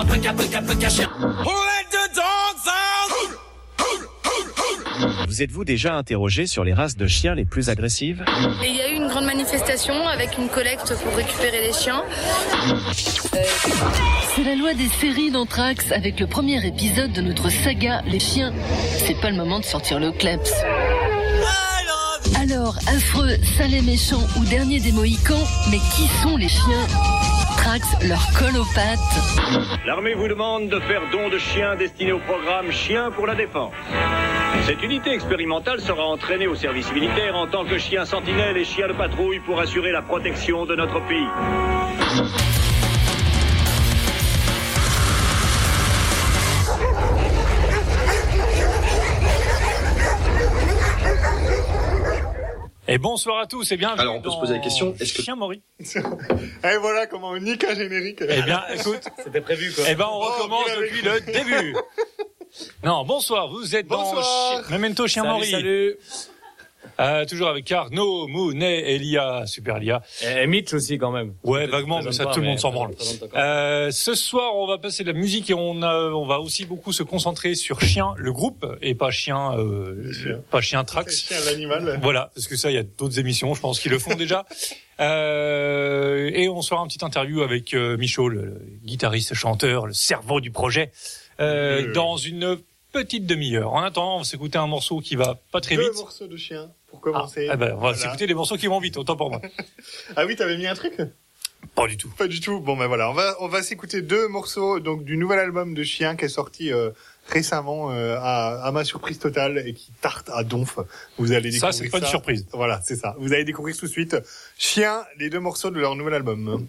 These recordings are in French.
un peu. Vous êtes-vous déjà interrogé sur les races de chiens les plus agressives? Et il y a eu une grande manifestation avec une collecte pour récupérer les chiens. C'est la loi des séries d'Anthrax avec le premier épisode de notre saga Les chiens. C'est pas le moment de sortir le kleps. Alors, affreux, sale et méchant ou dernier des Mohicans, mais qui sont les chiens? Leur. L'armée vous demande de faire don de chiens destinés au programme Chiens pour la défense. Cette unité expérimentale sera entraînée au service militaire en tant que chien sentinelle et chien de patrouille pour assurer la protection de notre pays. Et bonsoir à tous et bienvenue Alors, on peut se poser la question, est-ce que- Chien Maury Et voilà comment on nique un générique. Eh bien, écoute, C'était prévu quoi. eh ben, on recommence vous l'avez depuis le début. Non, bonsoir, vous êtes dans Bonsoir. Memento Chien Salut, Maury. salut. Euh, toujours avec Arnaud, Mounet, Elia, Super Elia. Et Mitch aussi quand même. Ouais, vaguement, mais ça, pas, tout le monde s'en branle. Euh, ce soir, on va passer de la musique et on, a, on va aussi beaucoup se concentrer sur Chien, le groupe, et pas Chien, euh, pas Chien Trax. chien, l'animal. Voilà, parce que ça, il y a d'autres émissions, je pense, qui le font déjà. Euh, et on se fera une petite interview avec euh, Michaud, le, le guitariste, chanteur, le cerveau du projet, euh, Euh. dans une petite demi-heure. En attendant, on va s'écouter un morceau qui va pas très Deux vite. morceaux de chien pour Ah, commencer. eh ben, on va Voilà. s'écouter des morceaux qui vont vite, autant pour moi. Ah oui, t'avais mis un truc? Pas du tout. Pas du tout. Bon ben voilà, on va on va s'écouter deux morceaux donc du nouvel album de Chien qui est sorti euh, récemment euh, à, à ma surprise totale et qui tarte à donf. Vous allez Ça, découvrir c'est pas une surprise. Voilà, c'est ça. Vous allez découvrir tout de suite Chien, les deux morceaux de leur nouvel album.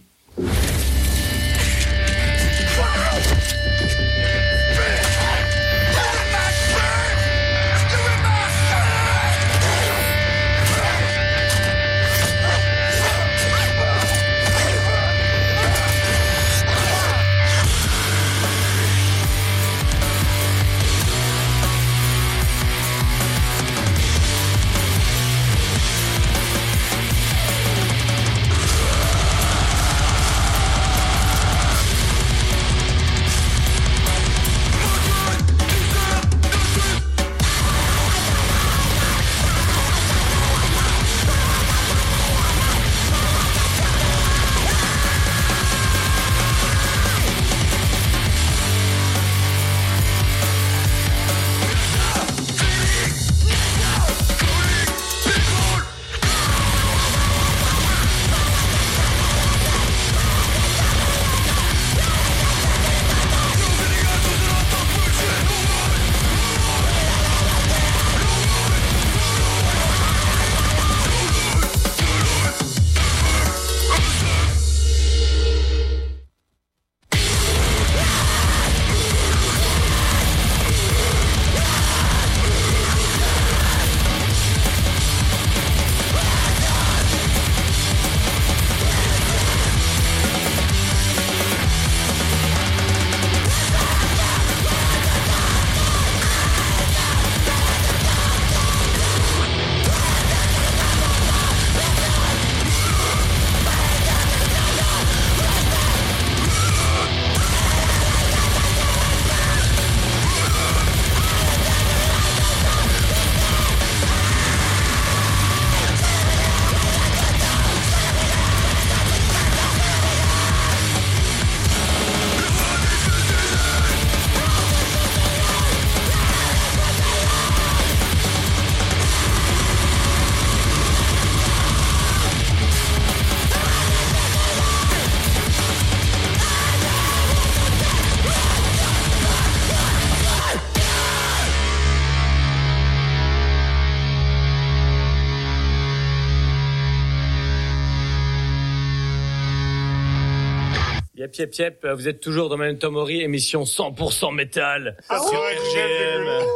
Yep, yep, yep. Vous êtes toujours dans Memento Mori, émission 100% métal. Ah sur ouais, RGM.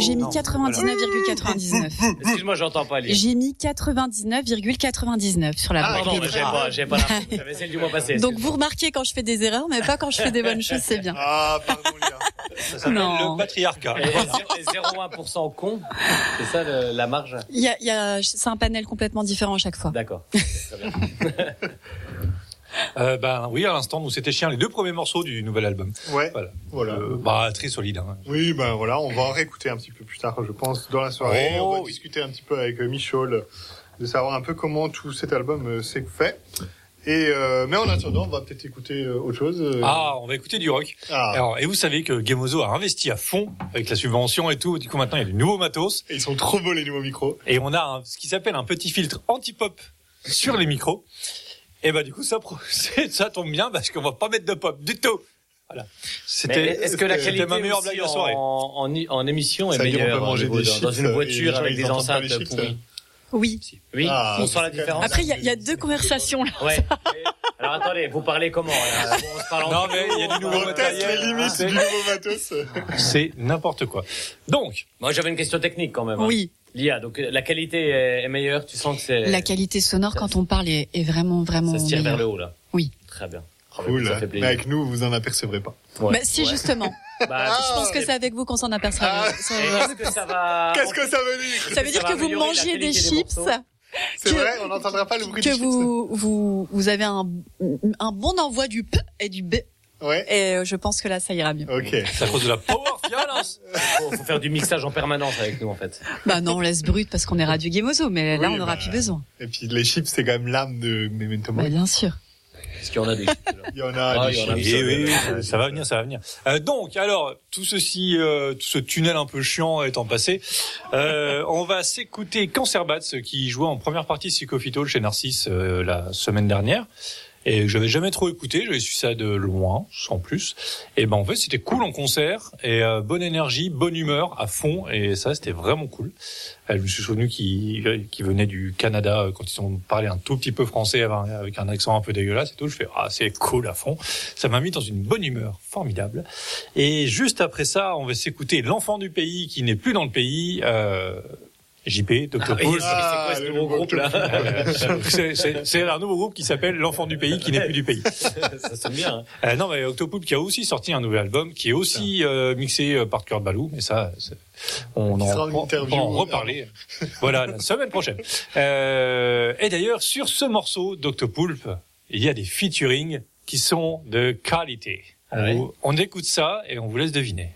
J'ai mis 99,99. Excuse-moi, j'entends pas lire. J'ai mis 99,99 sur la Ah, boîte. pardon, mais j'ai pas, j'ai pas l'info. J'avais celle du mois passé. Donc vous remarquez quand je fais des erreurs, mais pas quand je fais des bonnes choses, c'est bien. Ah pardon Léa. Ça s'appelle Non. le patriarcat. Et, et 0,1% con, c'est ça le- la marge Il y a, il y a, c'est un panel complètement différent à chaque fois. D'accord. Euh, ben oui, à l'instant, nous c'était Chien, les deux premiers morceaux du nouvel album. Ouais. Voilà. Voilà. Euh, bah très solide. Hein. Oui, ben voilà, on va en réécouter un petit peu plus tard, je pense, dans la soirée. Oh, on va oui. discuter un petit peu avec euh, Michaud de savoir un peu comment tout cet album euh, s'est fait. Et euh, mais en attendant, on va peut-être écouter autre chose. Ah, on va écouter du rock. Ah. Alors, et vous savez que Gamozo a investi à fond avec la subvention et tout. Du coup, maintenant, il y a du nouveau matos. Et ils sont trop beaux les nouveaux micros. Et on a un- ce qui s'appelle un petit filtre anti-pop sur les micros. Et bah du coup, ça, ça tombe bien parce qu'on va pas mettre de pop du tout. Voilà. C'était Est-ce que la qualité ma meilleure blague de la soirée. en, en, en émission est Ça veut dire on meilleure peut niveau des dans- une les voiture avec des enceintes chips, pourries Oui. Oui, Ah, on sent la différence. Après, il y, a- il y a deux conversations là. Ouais. Alors attendez, vous parlez comment là On se parle Non, mais il y a du nouveau On matériel. teste les limites C'est- du nouveau matos. c'est n'importe quoi. Donc, Moi j'avais une question technique quand même. hein. Lia, donc euh, la qualité est, meilleure, tu sens que c'est La qualité sonore quand on parle est, est vraiment, vraiment ça se tire vers le haut là. Oui. Très bien. Ah, Cool. Ça fait Mais plaisir. avec nous, vous en apercevrez pas. Ouais. Bah, si, Ouais. justement. Bah, Je pense que c'est avec vous qu'on s'en apercevra. Ah. Ça- Est-ce que ça va Qu'est-ce que ça veut dire Ça veut dire ça va que vous mangez des chips, C'est vrai, on n'entendra pas le bruit que des chips. vous, vous, vous avez un, un bon envoi du P et du B. Ouais. Et euh, je pense que là, ça ira mieux. Ok. c'est à cause de la power violence. faut, faut faire du mixage en permanence avec nous en fait. Bah non, on laisse brut parce qu'on est Radio Gamozo, mais là, Oui, on n'aura bah. plus besoin. Et puis les chips, c'est quand même l'âme de Memento Bah, Mori. bien sûr. Est-ce qu'il y en a des chips, là Il y en a Ah, des il y en a chips. Oui, oui, oui, ça va venir, ça va venir. Euh, donc, alors, tout ceci, euh, tout ce tunnel un peu chiant étant passé, euh, on va s'écouter Cancer Bats qui jouait en première partie de Psychophytol chez Narcisse euh, la semaine dernière. Et que j'avais jamais trop écouté, j'avais su ça de loin, sans plus. Et ben en fait c'était cool en concert et euh, bonne énergie, bonne humeur à fond et ça c'était vraiment cool. Euh, je me suis souvenu qu'ils qui venaient du Canada euh, quand ils ont parlé un tout petit peu français avec un accent un peu dégueulasse et tout. Je fais ah c'est cool à fond. Ça m'a mis dans une bonne humeur formidable. Et juste après ça, on va s'écouter l'enfant du pays qui n'est plus dans le pays. Euh, JP, Dr. Ah, Paul. oui, c'est quoi ce le nouveau groupe là c'est- c'est c'est un nouveau groupe qui s'appelle l'enfant du pays qui n'est plus du pays. Ça sonne bien. hein. Euh, non, mais Octopoop qui a aussi sorti un nouvel album, qui est aussi euh, mixé euh, par Kurt Balou, mais ça, on en, on- on interview, va en reparler. voilà, la semaine prochaine. Euh, et d'ailleurs, sur ce morceau d'Octopoulpe, il y a des featuring qui sont de qualité. Ah ouais on, on écoute ça et on vous laisse deviner.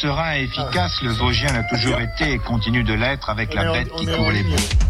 Serein et efficace, le Vosgien a toujours été et continue de l'être avec la bête qui court les bois.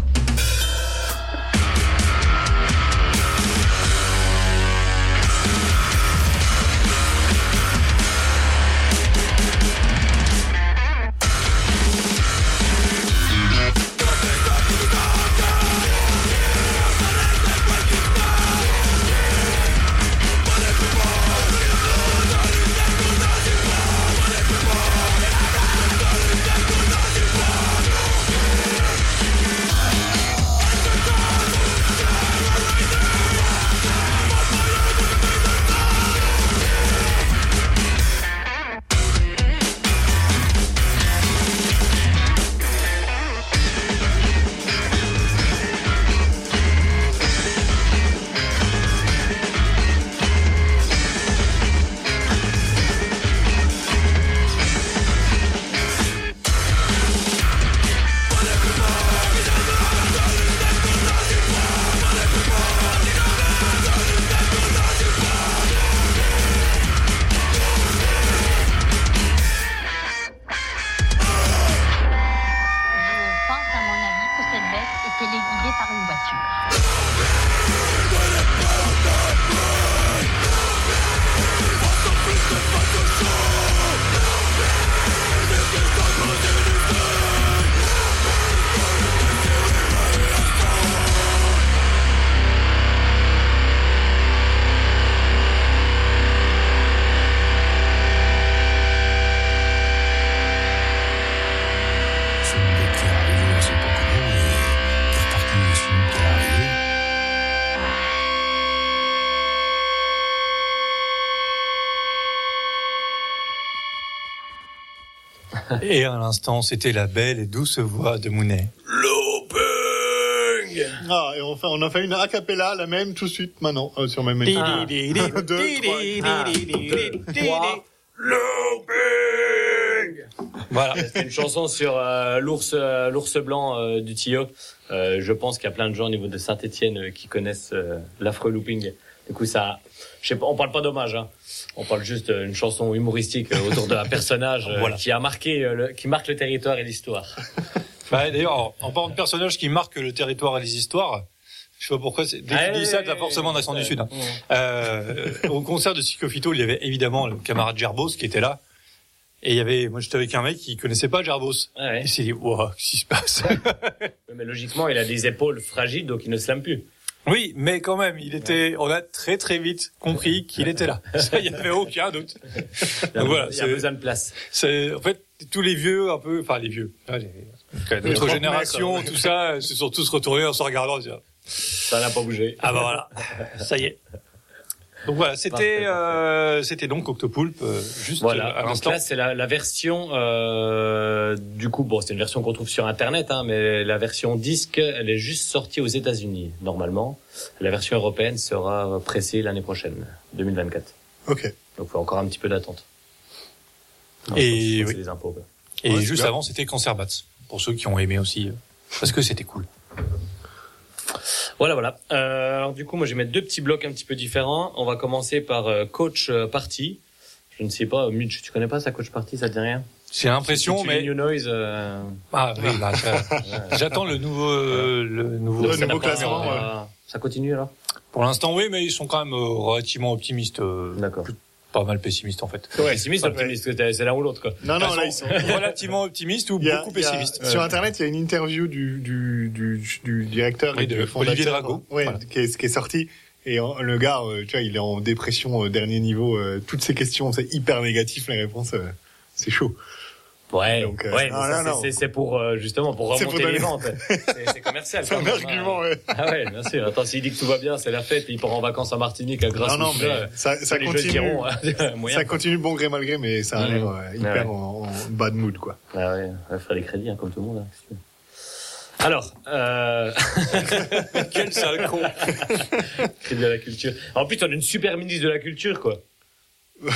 Et à l'instant, c'était la belle et douce voix de Mounet. Ah, et on, fait, on a fait une a cappella, la même tout de suite maintenant, euh, sur même Ah. Deux, trois. Trois. Voilà. C'est une chanson sur euh, l'ours euh, l'ours blanc euh, du Tillot. Euh, je pense qu'il y a plein de gens au niveau de Saint-Étienne qui connaissent euh, l'affreux looping. Du coup, ça, je sais pas, on parle pas d'hommage, hein. On parle juste d'une chanson humoristique euh, autour d'un personnage euh, Voilà. qui a marqué, euh, le, qui marque le territoire et l'histoire. Bah, D'ailleurs, en parlant de personnages qui marquent le territoire et les histoires, je sais pas pourquoi, c'est- dès qu'il dit ça, t'as forcément un accent du Sud. hein. Euh, au concert de Psychophyto, il y avait évidemment le camarade Gerbos qui était là. Et il y avait, moi j'étais avec un mec qui connaissait pas Gerbos. Ah ouais. Il s'est dit, wow, qu'est-ce qui se passe? Mais logiquement, il a des épaules fragiles, donc il ne slame plus. Oui, mais quand même, il était, on a très très vite compris qu'il était là. Ça, il y avait aucun doute. Il y a, voilà, il y a besoin de place. C'est, en fait, tous les vieux, un peu, enfin les vieux, notre génération, tout ça, se sont tous retournés en se regardant. Ça n'a pas bougé. Ah bah voilà, ça y est. Donc voilà, c'était euh, c'était donc Octopoulpe, euh, juste Voilà. à Donc l'instant. là, c'est la, la version. Euh, du coup, bon, c'est une version qu'on trouve sur Internet, hein, mais la version disque, elle est juste sortie aux États-Unis normalement. La version européenne sera pressée l'année prochaine, 2024. Ok. Donc, il faut encore un petit peu d'attente. Et oui. c'est les impôts. quoi. Et Ouais, juste avant, c'était Cancer Bats, pour ceux qui ont aimé aussi, euh, parce que c'était cool. Voilà, voilà. Euh, alors du coup, moi, je vais mettre deux petits blocs un petit peu différents. On va commencer par euh, coach euh, party. Je ne sais pas, Mitch, tu connais pas ça, coach party, ça te dit rien? J'ai l'impression, mais New Noise. euh, ah oui, là, j'attends le nouveau, euh, le nouveau. Le nouveau classement, euh, Ça continue alors? Pour l'instant, oui, mais ils sont quand même euh, relativement optimistes, euh, D'accord. Pas mal pessimistes en fait. Ouais, pessimiste, optimiste, c'est l'un ou l'autre quoi. Non, non, là, ils sont. relativement optimistes ou a- beaucoup a- pessimistes. Sur Internet, il y a une interview du, du, du, du directeur Oui, et de du fondateur. Olivier Drago. Ouais, Voilà. qui, est, qui est sorti. Et en- le gars, euh, tu vois, il est en dépression euh, dernier niveau. euh, toutes ces questions, c'est hyper négatif, les réponses. euh, c'est chaud. Ouais, Donc, euh, ouais, c'est- non. c'est- c'est pour euh, justement pour C'est pour remonter les ventes. C'est c'est commercial. C'est un même, argument, hein. ouais. Ah ouais, bien sûr. Attends, s'il dit que tout va bien, c'est la fête, il part en vacances à Martinique à grâce Non, non, mais ça, ça les continue. hein, moyen. Ça continue bon gré mal gré, mais ça a l'air euh, hyper Ouais. en, en bad mood, quoi. Ah ouais, il ferait des crédits hein, comme tout le monde. hein. Alors, euh... Quel sale con. crédit à la culture. En plus, on a une super ministre de la culture, quoi.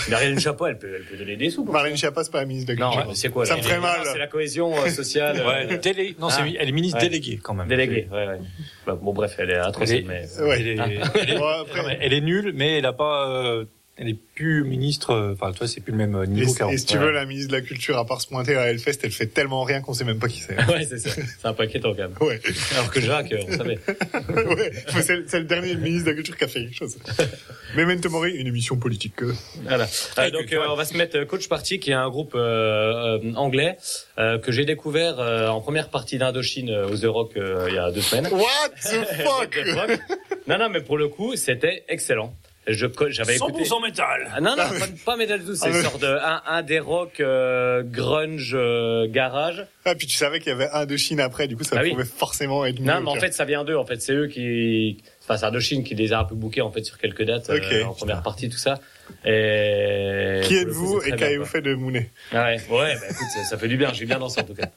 Marlène Chapeau, elle peut, elle peut donner des sous. pour Marlène Schiappa, c'est pas la ministre de la Non, culture. ouais, c'est quoi Ça me ferait mal. C'est la cohésion euh, sociale. euh, Ouais, délé... Non, c'est Ah. elle est ministre Ouais. déléguée quand même. Déléguée, ouais, ouais. Bah, bon, bref, elle est atroce, Elle est- mais. Ouais. Elle est, Ah. elle est- Bon, après- non, mais elle est nulle, mais elle a pas. euh, Elle est plus ministre, euh, enfin, toi, c'est plus le même euh, Et, niveau qu'avant. et si tu veux, la ministre de la Culture, à part se pointer à Hellfest, elle fait tellement rien qu'on sait même pas qui c'est. ouais, c'est ça. C'est un peu inquiétant quand même. Ouais. Alors que Jacques, euh, on savait. ouais, c'est le- c'est le dernier ministre de la Culture qui a fait quelque chose. Memento Mori, une émission politique. Voilà. Euh, donc euh, on va se mettre Coach Party, qui est un groupe euh, euh, anglais euh, que j'ai découvert euh, en première partie d'Indochine euh, aux The Rock euh, il y a deux semaines. What the fuck What the fuck? Non, non, mais pour le coup, c'était excellent. Je j'avais écouté. 100% métal. Ah, non, non, pas, pas métal du tout. C'est Ah, une mais- sorte de un, un des rock euh, grunge euh, garage. Ah, puis tu savais qu'il y avait un de Chine après, du coup, ça Ah oui. pouvait forcément être Non, mieux, mais en fait, ça vient d'eux. En fait, c'est eux qui, enfin, c'est Indochine qui les a un peu bookés en fait sur quelques dates euh, Ok. en première partie, tout ça. Et. Qui êtes-vous et qu'avez-vous fait de Mounet Ah ouais, ouais, bah écoute, ça, ça fait du bien. J'ai bien dansé en tout cas.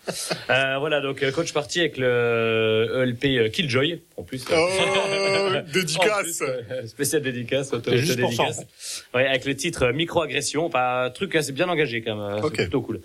Euh, voilà, donc euh, coach parti avec le ELP euh, Killjoy en plus. Oh, dédicace plus, euh, spécial dédicace, auto C'est juste pour ça, en dédicace. Ouais, avec le titre euh, microagression, enfin un truc assez bien engagé quand même. Ok. C'est plutôt cool.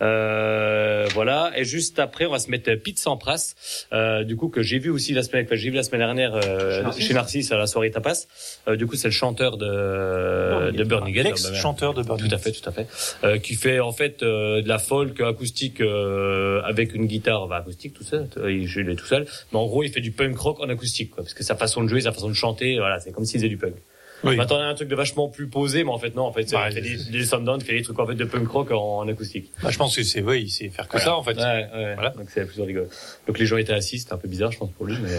Euh, voilà. Et juste après, on va se mettre Pete Sampras, euh, du coup que j'ai vu aussi la semaine, que j'ai vu la semaine dernière euh, chez Narcisse à la soirée tapas. Euh, du coup, c'est le chanteur de de Burning Head. L'ex-chanteur de Burning Tout à fait, tout à fait. Euh, qui fait en fait euh, de la folk acoustique euh, avec une guitare bah, acoustique tout seul. Il est tout seul. Mais en gros, il fait du punk rock en acoustique, quoi, parce que sa façon de jouer, sa façon de chanter, voilà, c'est comme s'il faisait du punk. Oui. Je m'attendais à un truc de vachement plus posé, mais en fait non, en fait, c'est- Bah, des, des fait des trucs en fait de punk rock en, en acoustique. Bah, je pense que c'est, oui, il sait faire que Voilà. ça, en fait. Ouais, ouais. Voilà. Donc c'est plutôt rigolo. Donc les gens étaient assis, c'était un peu bizarre, je pense pour lui, mais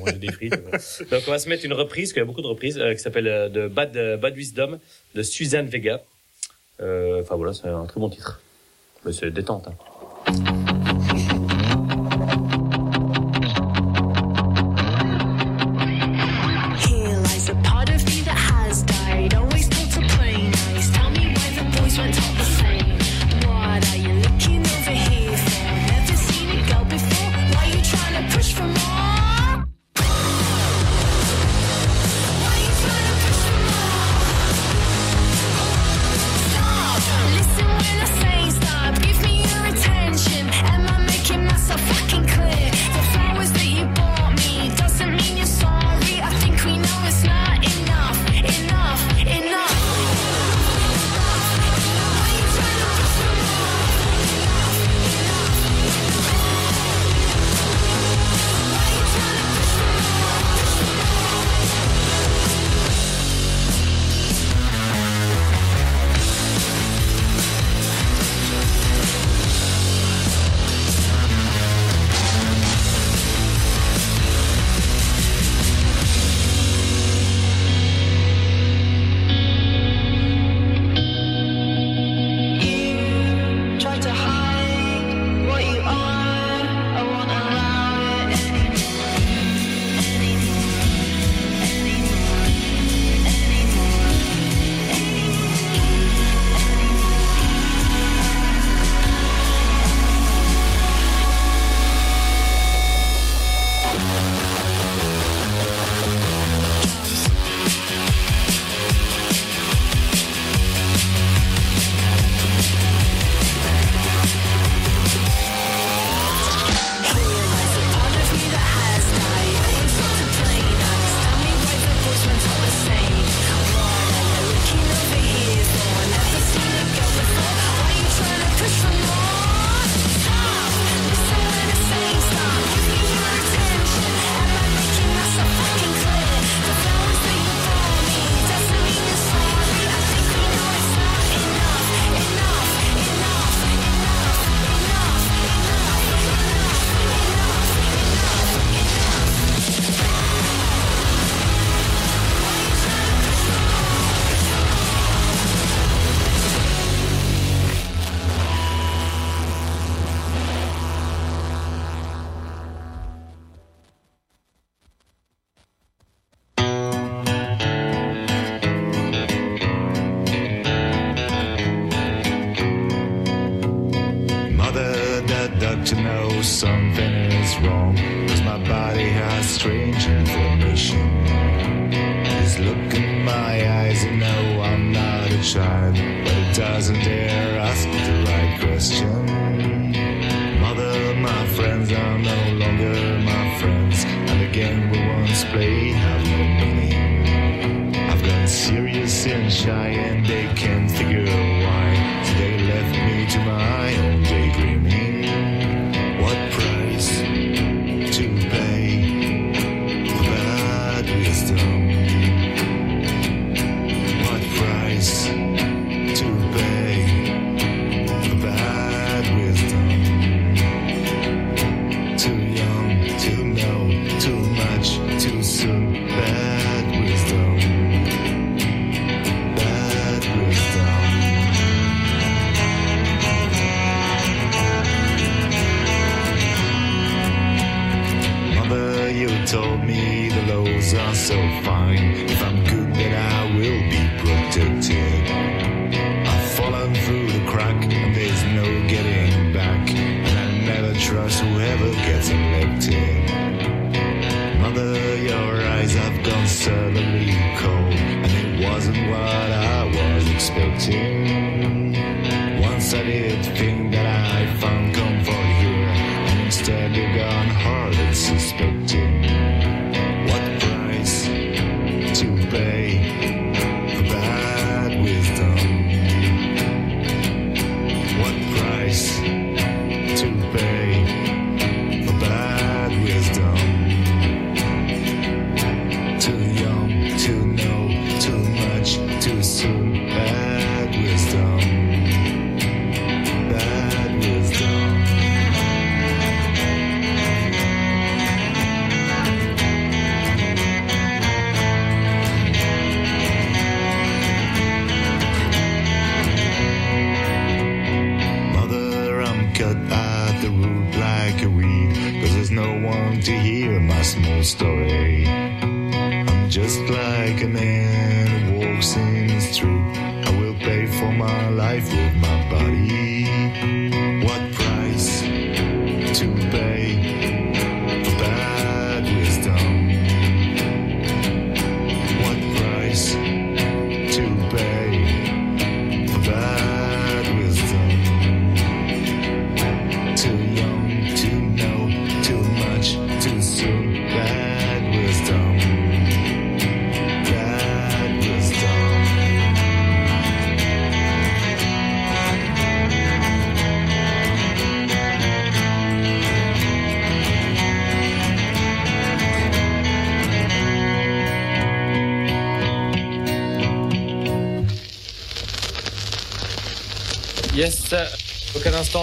on, on frites. voilà. Donc on va se mettre une reprise, qu'il y a beaucoup de reprises, euh, qui s'appelle euh, de Bad euh, Bad Wisdom de Suzanne Vega. Euh, Enfin voilà, c'est un très bon titre. Mais c'est détente. Hein.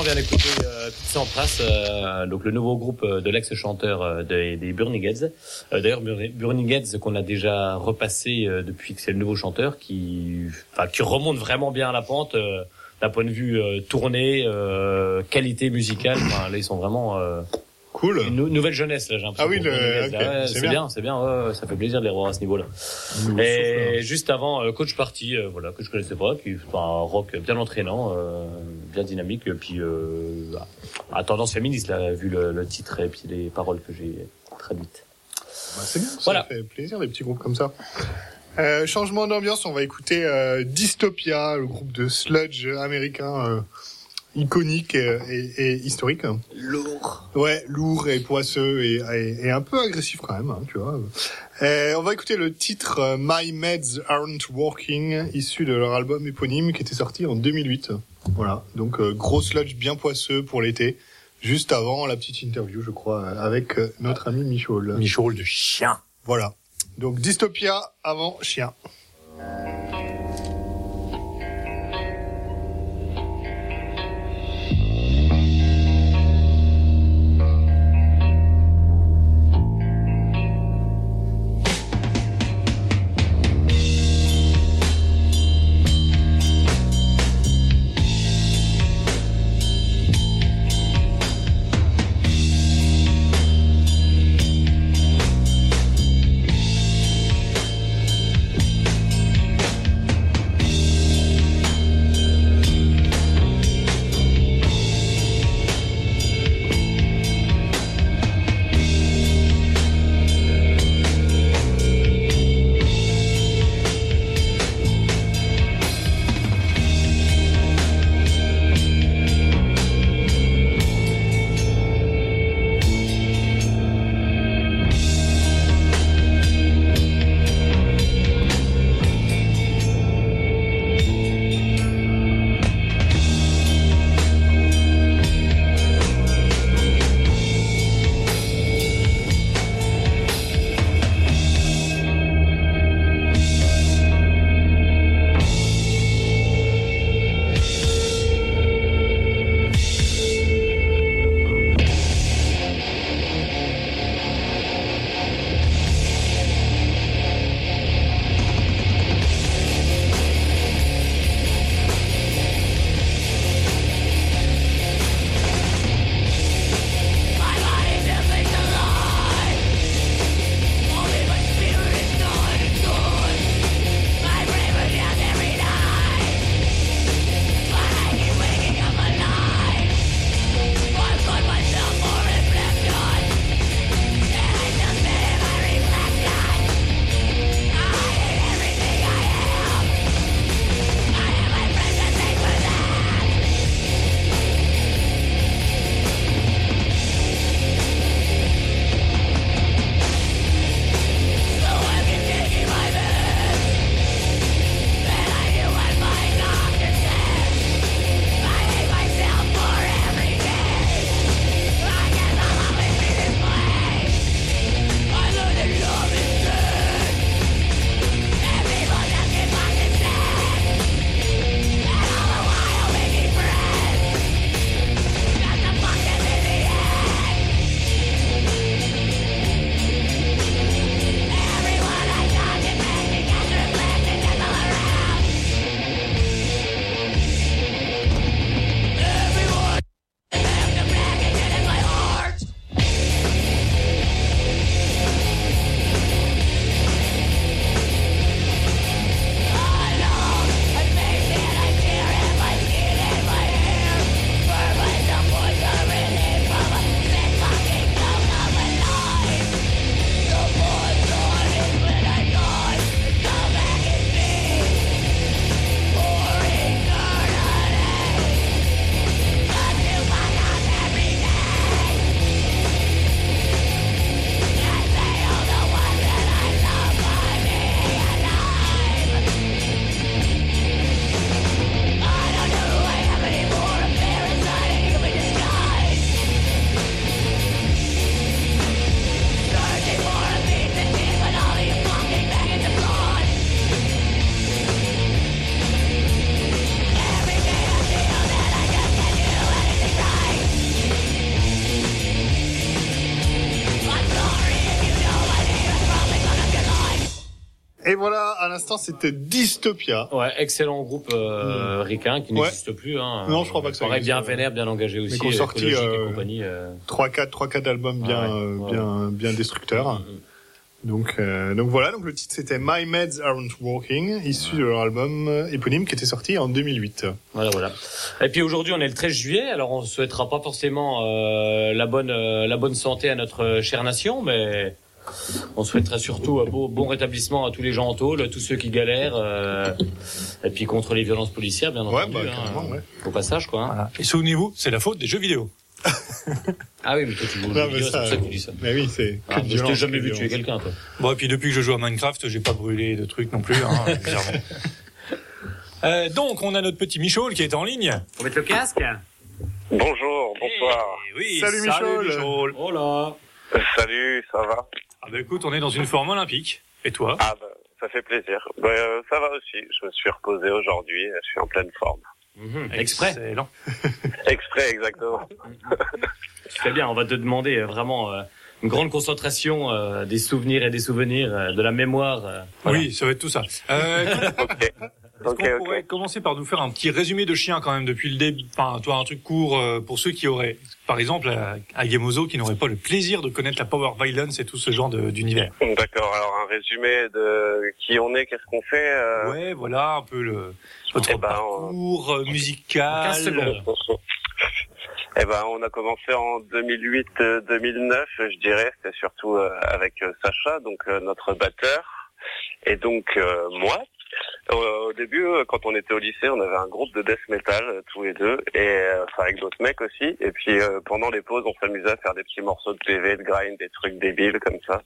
Vient d'écouter euh, Pizza en Prasse, euh, donc le nouveau groupe euh, de l'ex-chanteur euh, des, des Burning Heads. Euh, D'ailleurs, Burning Heads qu'on a déjà repassé euh, depuis que c'est le nouveau chanteur, qui, qui remonte vraiment bien à la pente d'un point de vue tournée, qualité musicale. Là, ils sont vraiment cool. Une nou- nouvelle jeunesse là, j'ai l'impression. Ah oui, le-. Ouais, c'est bien. bien, c'est bien. ouais, ça fait plaisir de les revoir à ce niveau-là. Et juste avant, euh, coach party, euh, voilà, que je connaissais pas, qui est un rock bien entraînant, euh, bien dynamique, et puis euh, à tendance féministe là, vu le, le titre et puis les paroles que j'ai traduites. Bah, c'est bien, ça Voilà. fait plaisir des petits groupes comme ça. Euh, changement d'ambiance, on va écouter euh, Dystopia, le groupe de sludge américain euh, iconique et, et- et historique. Lourd. Ouais, lourd et poisseux et, et- et un peu agressif quand même, hein, tu vois. Euh, on va écouter le titre euh, My Meds Aren't Working, issu de leur album éponyme qui était sorti en 2008. Voilà, donc euh, gros sludge bien poisseux pour l'été. Juste avant la petite interview, je crois, avec notre ami Michaud. Michaud de chien. Voilà. Donc Dystopia avant chien. L'instant, c'était Dystopia. Ouais, excellent groupe euh, ricain qui Ouais. n'existe plus. Hein. Non, je crois pas que ça existe. bien vénère, bien engagé aussi. Mais qu'on sorti, écologique euh, euh. 3 4 3 4 albums bien Ah ouais, euh, ouais, bien bien destructeurs. Donc euh, donc voilà, donc le titre c'était My Meds Aren't Working, issu de leur album euh, éponyme qui était sorti en 2008. Voilà, voilà. Et puis aujourd'hui, on est le 13 juillet, alors on souhaitera pas forcément euh, la bonne euh, la bonne santé à notre chère nation, mais on souhaiterait surtout un beau, bon rétablissement à tous les gens en tôle, tous ceux qui galèrent, euh, et puis contre les violences policières, bien Ouais, entendu. bah, hein, ouais. Au passage, quoi. hein. Et souvenez-vous, c'est la faute des jeux vidéo. Ah oui, mais toi tu joues aux vidéo, c'est ça, pour ça que tu dis ça. Mais oui, c'est Ah, mais je t'ai jamais vu tuer quelqu'un, toi. Bon, et puis depuis que je joue à Minecraft, j'ai pas brûlé de trucs non plus, hein, bizarrement. Euh, donc, on a notre petit Michaud qui est en ligne. Faut mettre le casque Bonjour, bonsoir. Oui, Salut, Michaud. Oh là Salut, ça va? Ah bah écoute, on est dans une forme olympique. Et toi Ah bah, ça fait plaisir. Bah, euh, ça va aussi, je me suis reposé aujourd'hui, je suis en pleine forme. Exprès Excellent. Exprès, exactement. Fais bien, on va te demander euh, vraiment euh, une grande concentration euh, des souvenirs et des souvenirs, euh, de la mémoire. euh, voilà. Oui, ça va être tout ça. Euh, Est-ce qu'on pourrait commencer par nous faire un petit résumé de chien quand même depuis le début? Enfin, toi, un truc court euh, pour ceux qui auraient, par exemple, à, à Gemozo, qui n'auraient pas le plaisir de connaître la power violence et tout ce genre d'univers. D'accord, alors un résumé de qui on est, qu'est-ce qu'on fait euh, Ouais, voilà un peu le votre Eh ben, parcours euh, musical. 15 secondes. Eh ben, on a commencé en 2008-2009, je dirais. C'était surtout euh, avec euh, Sacha, donc euh, notre batteur, et donc euh, moi. Au début, euh, quand on était au lycée, on avait un groupe de death metal euh, tous les deux, et euh, enfin avec d'autres mecs aussi. Et puis euh, pendant les pauses, on s'amusait à faire des petits morceaux de PV, de grind, des trucs débiles comme ça.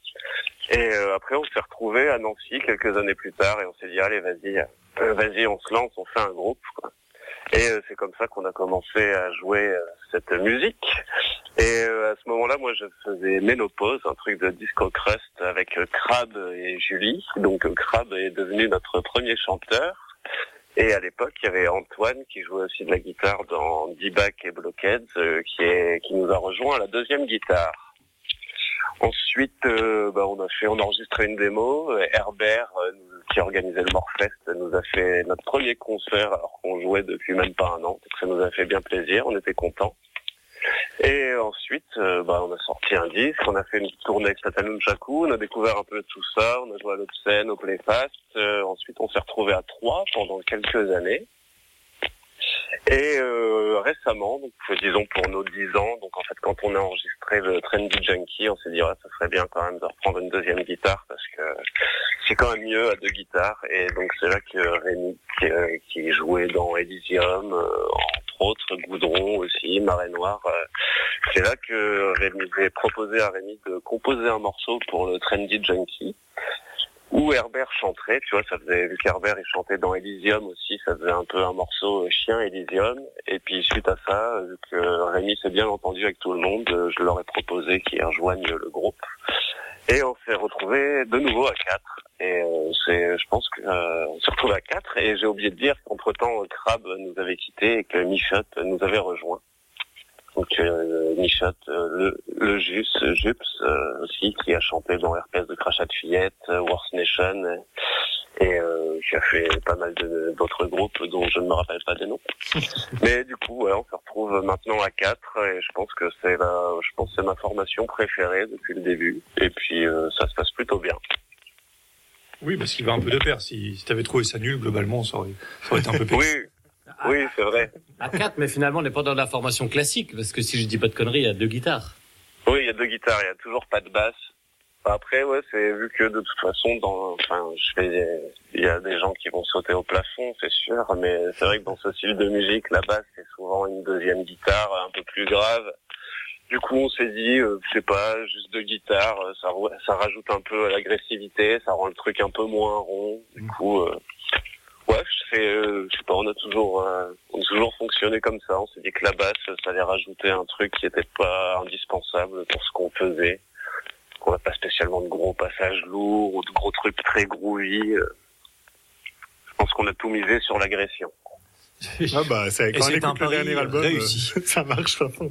Et euh, après, on s'est retrouvés à Nancy quelques années plus tard, et on s'est dit allez, vas-y, vas-y, on se lance, on fait un groupe. Quoi. Et euh, c'est comme ça qu'on a commencé à jouer euh, cette musique. Et euh, à ce moment-là, moi, je faisais Ménopause, un truc de disco crust avec Crab et Julie. Donc Crab est devenu notre premier chanteur. Et à l'époque, il y avait Antoine qui jouait aussi de la guitare dans D-Back et Blockheads, qui, est, qui nous a rejoint à la deuxième guitare. Ensuite, euh, bah, on a fait, on a enregistré une démo. Euh, Herbert, euh, qui organisait le Morfest, nous a fait notre premier concert alors qu'on jouait depuis même pas un an. Ça nous a fait bien plaisir, on était contents. Et ensuite, euh, bah, on a sorti un disque, on a fait une tournée avec Satanun Chaku, on a découvert un peu tout ça, on a joué à l'Obscène, au Playfast. Euh, ensuite, on s'est retrouvé à trois pendant quelques années. Et euh, récemment, disons pour nos 10 ans, donc en fait quand on a enregistré le Trendy Junkie, on s'est dit ouais, ça serait bien quand même de reprendre une deuxième guitare parce que c'est quand même mieux à deux guitares. Et donc c'est là que Rémi, qui, euh, jouait dans Elysium, euh, entre autres Goudron aussi, Noire, euh, c'est là que Rémi j'ai proposé à Rémi de composer un morceau pour le Trendy Junkie où Herbert chanterait, tu vois, ça faisait, vu qu'Herbert il chantait dans Elysium aussi, ça faisait un peu un morceau euh, chien Elysium, et puis suite à ça, vu que Rémi s'est bien entendu avec tout le monde, euh, je leur ai proposé qu'ils rejoignent le groupe, et on s'est retrouvés de nouveau à quatre, et euh, c'est, je pense que, euh, s'est retrouvés à quatre, et j'ai oublié de dire qu'entre temps, Crab nous avait quittés et que Michotte nous avait rejoint. Donc euh, Michotte, euh, le, le Jus, Jups euh, aussi, qui a chanté dans RPS de Crachat de Fillette, euh, Worst Nation, euh, et euh, qui a fait pas mal d'autres groupes dont je ne me rappelle pas des noms. Mais du coup, ouais, on se retrouve maintenant à quatre, et je pense que c'est la, je pense que c'est ma formation préférée depuis le début. Et puis euh, ça se passe plutôt bien. Oui, parce qu'il va un peu de pair. Si, si t'avais trouvé ça nul, globalement, ça aurait, ça aurait été un peu pire. Oui, oui, c'est vrai. À 4, mais finalement, on n'est pas dans la formation classique, parce que si je dis pas de conneries, il y a deux guitares. Oui, il y a deux guitares, il y a toujours pas de basse. Après, ouais, c'est vu que de toute façon, dans, enfin, je fais, il y a des gens qui vont sauter au plafond, c'est sûr, mais c'est vrai que dans ce style de musique, la basse c'est souvent une deuxième guitare un peu plus grave. Du coup, on s'est dit, euh, je sais pas, juste deux guitares, euh, ça, ça rajoute un peu à l'agressivité, ça rend le truc un peu moins rond. Du coup, euh, ouais, c'est, euh, je sais pas, on a toujours, euh, on a toujours fonctionné comme ça. On s'est dit que la basse, ça allait rajouter un truc qui était pas indispensable pour ce qu'on faisait. Qu'on n'a pas spécialement de gros passages lourds ou de gros trucs très groovy. euh. Je pense qu'on a tout misé sur l'agression. Ah bah, c'est quand on c'est écoute un le dernier album, réussi. euh, ça marche à fond.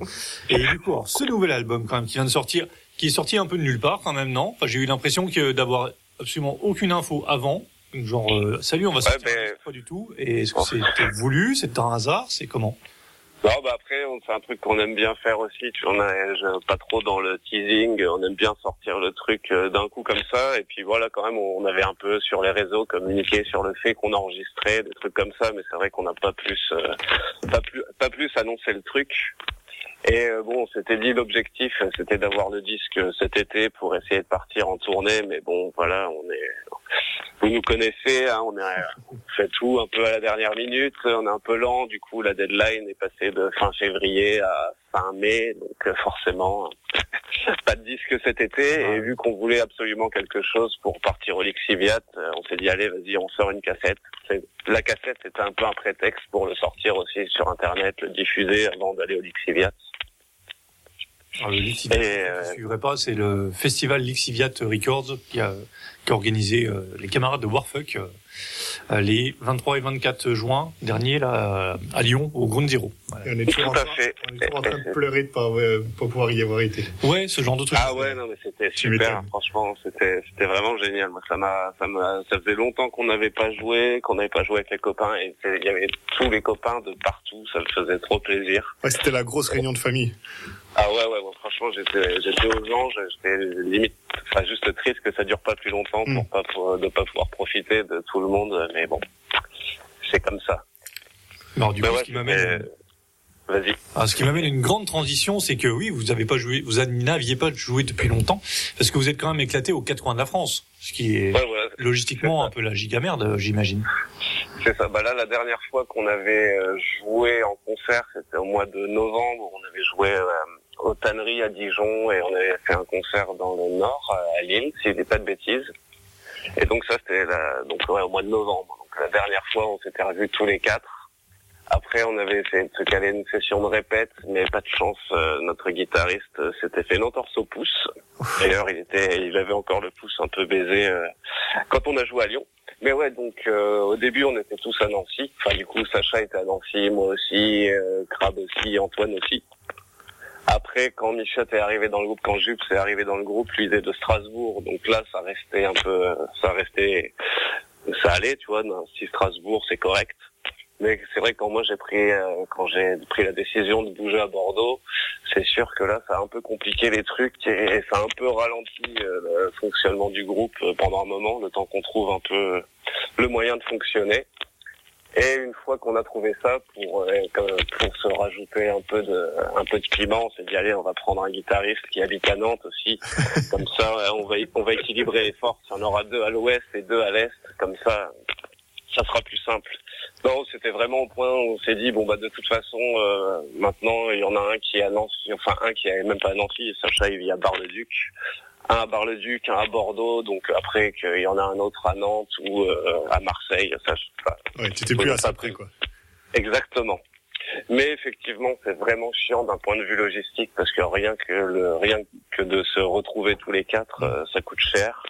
Et du coup, alors, ce nouvel album quand même qui vient de sortir, qui est sorti un peu de nulle part quand même, non? Enfin, j'ai eu l'impression que d'avoir absolument aucune info avant Genre, euh, salut, on va sortir ben- un disque, pas du tout. Et est-ce que c'était voulu C'est un hasard C'est comment? Non, bah après, c'est un truc qu'on aime bien faire aussi. Tu on a je- pas trop dans le teasing. On aime bien sortir le truc euh, d'un coup comme ça. Et puis voilà, quand même, on avait un peu sur les réseaux communiqué sur le fait qu'on enregistrait des trucs comme ça. Mais c'est vrai qu'on n'a pas plus, euh, pas plus, pas plus annoncé le truc. Et euh, bon, on s'était dit l'objectif, euh, c'était d'avoir le disque euh, cet été pour essayer de partir en tournée. Mais bon, voilà, on est, vous nous connaissez, hein, on, est, on fait tout un peu à la dernière minute, on est un peu lent, du coup la deadline est passée de fin février à fin mai, donc forcément pas de disque cet été, et vu qu'on voulait absolument quelque chose pour partir au Lixiviat, on s'est dit allez vas-y on sort une cassette. La cassette c'était un peu un prétexte pour le sortir aussi sur internet, le diffuser avant d'aller au Lixiviat. Alors, le Lixiviat, Et, euh, je ne suivrai pas, c'est le festival Lixiviat Records qui a, qui a organisé euh, les camarades de Warfuck euh, euh, les 23 et 24 juin dernier là, à Lyon, au Ground Zero. Voilà. On est toujours, en, train- on est toujours en train de pleurer de pas, euh, pas pouvoir y avoir été. Ouais, ce genre de truc. Ah ouais, non mais c'était Tu super. m'étonnes. Franchement, c'était c'était vraiment génial. Moi, ça m'a ça m'a ça faisait longtemps qu'on n'avait pas joué, qu'on n'avait pas joué avec les copains et il y avait tous les copains de partout. Ça me faisait trop plaisir. Ouais, c'était la grosse réunion de famille. Ah ouais ouais. ouais, franchement, j'étais j'étais aux anges. J'étais limite, enfin juste triste que ça dure pas plus longtemps pour pas pour, de pas pouvoir profiter de tout le monde. Mais bon, c'est comme ça. Alors du coup, ouais, ce qui m'amène, Vas-y. Ah, ce qui m'amène à une grande transition, c'est que oui, vous avez pas joué, vous n'aviez pas joué depuis longtemps, parce que vous êtes quand même éclaté aux quatre coins de la France, ce qui est Ouais, logistiquement un peu la giga merde, j'imagine. C'est ça. Bah là, la dernière fois qu'on avait euh, joué en concert, c'était au mois de novembre. On avait joué euh, aux Tanneries à Dijon et on avait fait un concert dans le Nord, euh, à Lille, si je dis pas de bêtises. Et donc ça, c'était la- donc ouais, au mois de novembre. Donc la dernière fois, on s'était revus tous les quatre. Après, on avait essayé de se caler une session de répète, mais pas de chance. euh, notre guitariste euh, s'était fait une entorse au pouce. D'ailleurs, il était, il avait encore le pouce un peu baisé euh, quand on a joué à Lyon. Mais ouais, donc euh, au début, on était tous à Nancy. Enfin, du coup, Sacha était à Nancy, moi aussi, euh, Crab aussi, Antoine aussi. Après, quand Michette est arrivé dans le groupe, quand Jups est arrivé dans le groupe, lui il est de Strasbourg. Donc là, ça restait un peu, ça restait, ça allait, tu vois. Si Strasbourg, c'est correct. Mais c'est vrai que quand moi j'ai pris, euh, quand j'ai pris la décision de bouger à Bordeaux, c'est sûr que là, ça a un peu compliqué les trucs et ça a un peu ralenti euh, le fonctionnement du groupe pendant un moment, le temps qu'on trouve un peu le moyen de fonctionner. Et une fois qu'on a trouvé ça, pour euh, pour se rajouter un peu de un peu de piment, on s'est dit allez, on va prendre un guitariste qui habite à Nantes aussi. Comme ça, on va on va équilibrer les forces. Il y en aura deux à l'ouest et deux à l'est. Comme ça, ça sera plus simple. Non, c'était vraiment au point où on s'est dit bon bah de toute façon euh, maintenant il y en a un qui est à Nancy, enfin un qui est même pas à Nancy, Sacha il vit à Bar-le-Duc, un à Bar-le-Duc, un à Bordeaux, donc après qu'il y en a un autre à Nantes ou euh, à Marseille, ça je sais pas. Ouais, t'étais plus à ça près, quoi. Exactement. Mais effectivement, c'est vraiment chiant d'un point de vue logistique parce que rien que le rien que de se retrouver tous les quatre, euh, ça coûte cher.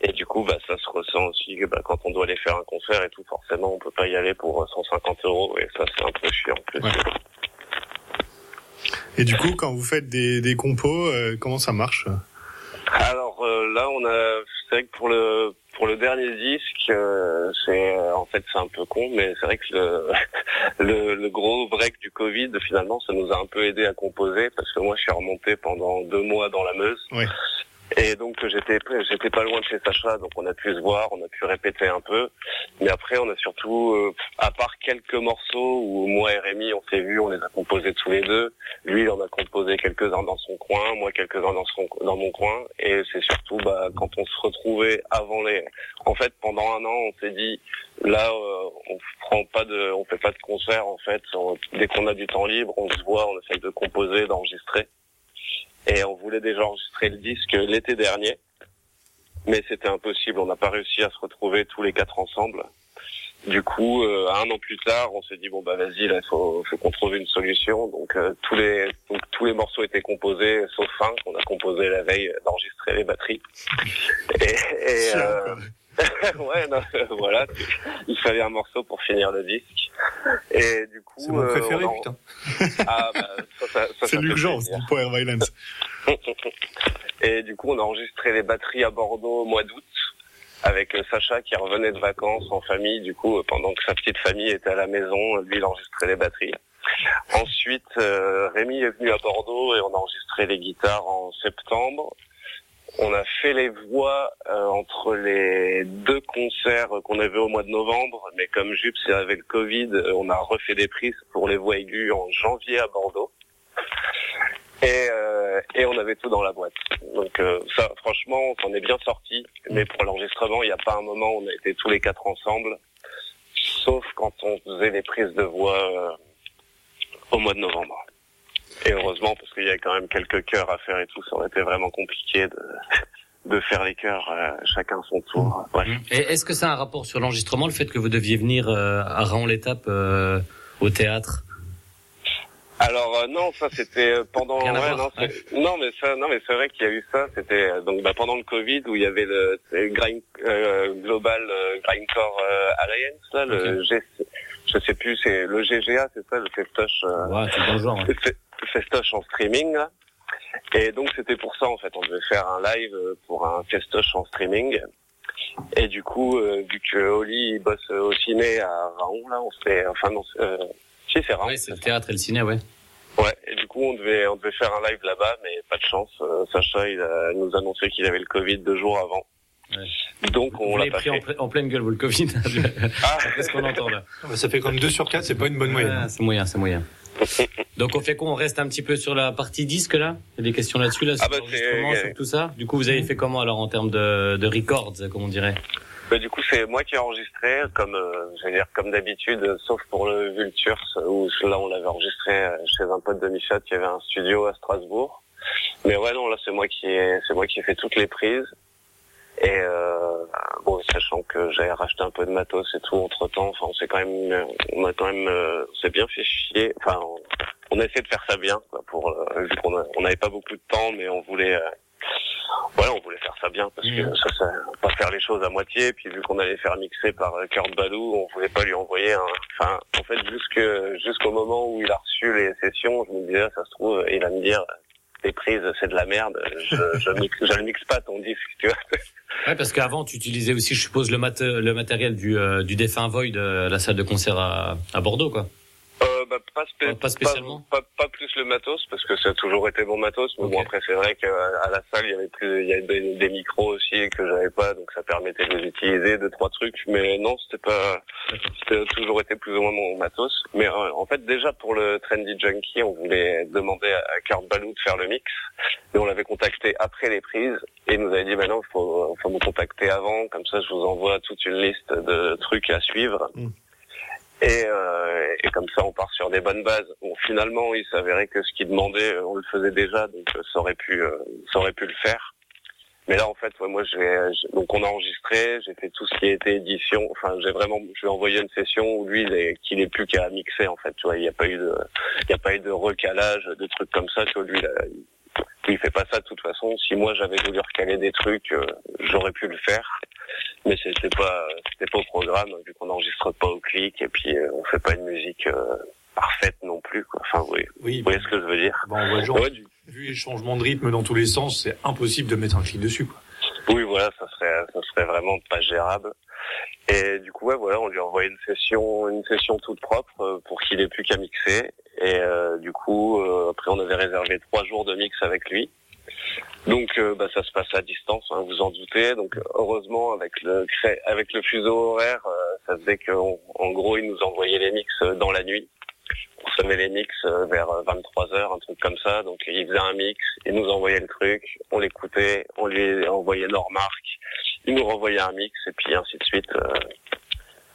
Et du coup, bah, ça se ressent aussi bah, quand on doit aller faire un concert et tout. Forcément, on peut pas y aller pour euh, 150 euros et ça, c'est un peu chiant. Et du coup, quand vous faites des, des compos, euh, comment ça marche? Alors euh, là, on a, c'est vrai que pour le pour le dernier disque, euh, c'est euh, en fait c'est un peu con, mais c'est vrai que le, le le gros break du Covid, finalement, ça nous a un peu aidé à composer parce que moi, je suis remonté pendant deux mois dans la Meuse. Oui. Et donc j'étais j'étais pas loin de chez Sacha, donc on a pu se voir, on a pu répéter un peu. Mais après on a surtout, euh, à part quelques morceaux où moi et Rémi on s'est vus, on les a composés tous les deux. Lui il en a composé quelques-uns dans son coin, moi quelques-uns dans mon coin. Et c'est surtout bah, quand on se retrouvait avant les. En fait pendant un an on s'est dit là euh, on prend pas de, on fait pas de concert en fait. Dès qu'on a du temps libre on se voit, on essaye de composer, d'enregistrer. Et on voulait déjà enregistrer le disque l'été dernier. Mais c'était impossible, on n'a pas réussi à se retrouver tous les quatre ensemble. Du coup, euh, un an plus tard, on s'est dit bon bah vas-y, là, il faut, faut qu'on trouve une solution. Donc euh, tous les donc, tous les morceaux étaient composés, sauf un qu'on a composé la veille d'enregistrer les batteries. Et, et euh, ouais, non, voilà, il fallait un morceau pour finir le disque. Et du coup, C'est mon euh, préféré, on putain. Ah bah ça, ça, ça, C'est l'urgence du Power Violence. Et du coup, on a enregistré les batteries à Bordeaux au mois d'août. avec euh, Sacha qui revenait de vacances en famille, du coup, euh, pendant que sa petite famille était à la maison, lui il enregistrait les batteries. Ensuite, euh, Rémi est venu à Bordeaux et on a enregistré les guitares en septembre. On a fait les voix euh, entre les deux concerts qu'on avait au mois de novembre, mais comme Jups avec le Covid, euh, on a refait des prises pour les voix aiguës en janvier à Bordeaux. Et, euh, et on avait tout dans la boîte. Donc euh, ça, franchement, on s'en est bien sorti. Mais pour l'enregistrement, il n'y a pas un moment où on a été tous les quatre ensemble, sauf quand on faisait les prises de voix au mois de novembre. Et heureusement, parce qu'il y a quand même quelques chœurs à faire et tout, ça aurait été vraiment compliqué de, de faire les chœurs euh, chacun son tour. Bref. Et est-ce que ça a un rapport sur l'enregistrement, le fait que vous deviez venir euh, à Raon-l'Étape euh, au théâtre? Alors euh, non, ça c'était euh, pendant ouais, voir, non, non mais ça non mais c'est vrai qu'il y a eu ça, c'était euh, donc bah, pendant le Covid où il y avait le grind, euh, Global euh, Grindcore Alliance là, le G, je sais plus c'est le GGA, c'est ça le festoche Ouais, c'est le genre. ouais. festoche en streaming là. Et donc c'était pour ça en fait, on devait faire un live euh, pour un festoche en streaming. Et du coup, euh, vu que Oli il bosse au ciné à Raon là, on s'est enfin non, euh, si c'est Raon. Ouais, c'est le théâtre et le ciné, ouais. Ouais, et du coup, on devait, on devait faire un live là-bas, mais pas de chance. Euh, Sacha, il a, nous annonçait qu'il avait le Covid deux jours avant. Donc, Vous on l'a pris en, fait. ple- en pleine gueule, vous, le Covid. Ah. Qu'est-ce qu'on entend là Ça fait comme 2 sur 4, c'est pas une bonne moyenne. Ah, C'est moyen, c'est moyen. Donc on fait quoi? On reste un petit peu sur la partie disque là? Il y a des questions là-dessus, là, sur Ah bah, l'enregistrement, c'est- sur tout ça? Du coup, vous avez fait comment alors en termes de, de records, comme on dirait? Bah, du coup, c'est moi qui ai enregistré, comme, euh, veux dire, comme d'habitude, euh, sauf pour le Vultures, où là, on l'avait enregistré euh, chez un pote de Michel qui avait un studio à Strasbourg. Mais ouais, non, là, c'est moi qui ai, c'est moi qui ai fait toutes les prises. Et euh, bon, sachant que j'avais racheté un peu de matos et tout entre temps, enfin, on s'est quand même, on a quand même, euh, on s'est bien fait chier. Enfin, on, on a essayé de faire ça bien, quoi, pour euh, vu qu'on n'avait pas beaucoup de temps, mais on voulait, euh, voilà, on voulait faire ça bien parce que ça, ça, pas faire les choses à moitié. Puis vu qu'on allait faire mixer par euh, Kurt Balou, on voulait pas lui envoyer un. Enfin, en fait, jusque jusqu'au moment où il a reçu les sessions, je me disais, ça se trouve, il va me dire, c'est de la merde. Je, je, mixe, je mixe pas ton disque, tu vois. Ouais, parce qu'avant, tu utilisais aussi, je suppose, le, mat le matériel du, euh, du défunt Void, euh, la salle de concert à, à Bordeaux, quoi. Euh, bah, pas, spé- Pas spécialement. Pas, plus le matos parce que ça a toujours été bon matos. Mais bon après c'est vrai qu'à à la salle il y avait plus, il y avait des, des micros aussi que j'avais pas, donc ça permettait de les utiliser, deux trois trucs. Mais non c'était pas, c'était toujours été plus ou moins mon matos. Mais euh, en fait déjà pour le Trendy Junkie on voulait demander à Kurt Balou de faire le mix, et on l'avait contacté après les prises et il nous avait dit bah non faut, faut me contacter avant, comme ça je vous envoie toute une liste de trucs à suivre. Et, euh, et comme ça, on part sur des bonnes bases. Bon, finalement, il s'avérait que ce qu'il demandait, euh, on le faisait déjà, donc euh, ça aurait pu, ça aurait pu le faire. Mais là, en fait, moi, donc on a enregistré, j'ai fait tout ce qui était édition. Enfin, j'ai vraiment, je lui ai envoyé une session où lui, qu'il est plus qu'à mixer, en fait. Tu vois, il n'y a pas eu de, il y a pas eu de recalage, de trucs comme ça. Tu lui, il, il fait pas ça de toute façon. Si moi j'avais voulu recaler des trucs, euh, j'aurais pu le faire. Mais c'était pas, c'était pas au programme, vu qu'on n'enregistre pas au clic et puis euh, on fait pas une musique euh, parfaite non plus. Quoi. Enfin, oui, Oui. vous voyez ce que je veux dire? Bon, on voit le genre. Ouais, du- Vu les changements de rythme dans tous les sens, c'est impossible de mettre un fil dessus. Quoi. Oui, voilà, ça serait, ça serait vraiment pas gérable. Et du coup, ouais, voilà, on lui a envoyé une session, une session toute propre euh, pour qu'il ait plus qu'à mixer. Et euh, du coup, euh, après, on avait réservé trois jours de mix avec lui. Donc, bah, ça se passe à distance, hein, vous en doutez. Donc, heureusement, avec le avec le fuseau horaire, ça faisait qu'en en gros, il nous envoyait les mix dans la nuit. On recevait les mix euh, vers 23 heures, un truc comme ça. Donc, il faisait un mix, il nous envoyait le truc, on l'écoutait, on lui envoyait nos remarques, il nous renvoyait un mix, et puis ainsi de suite euh,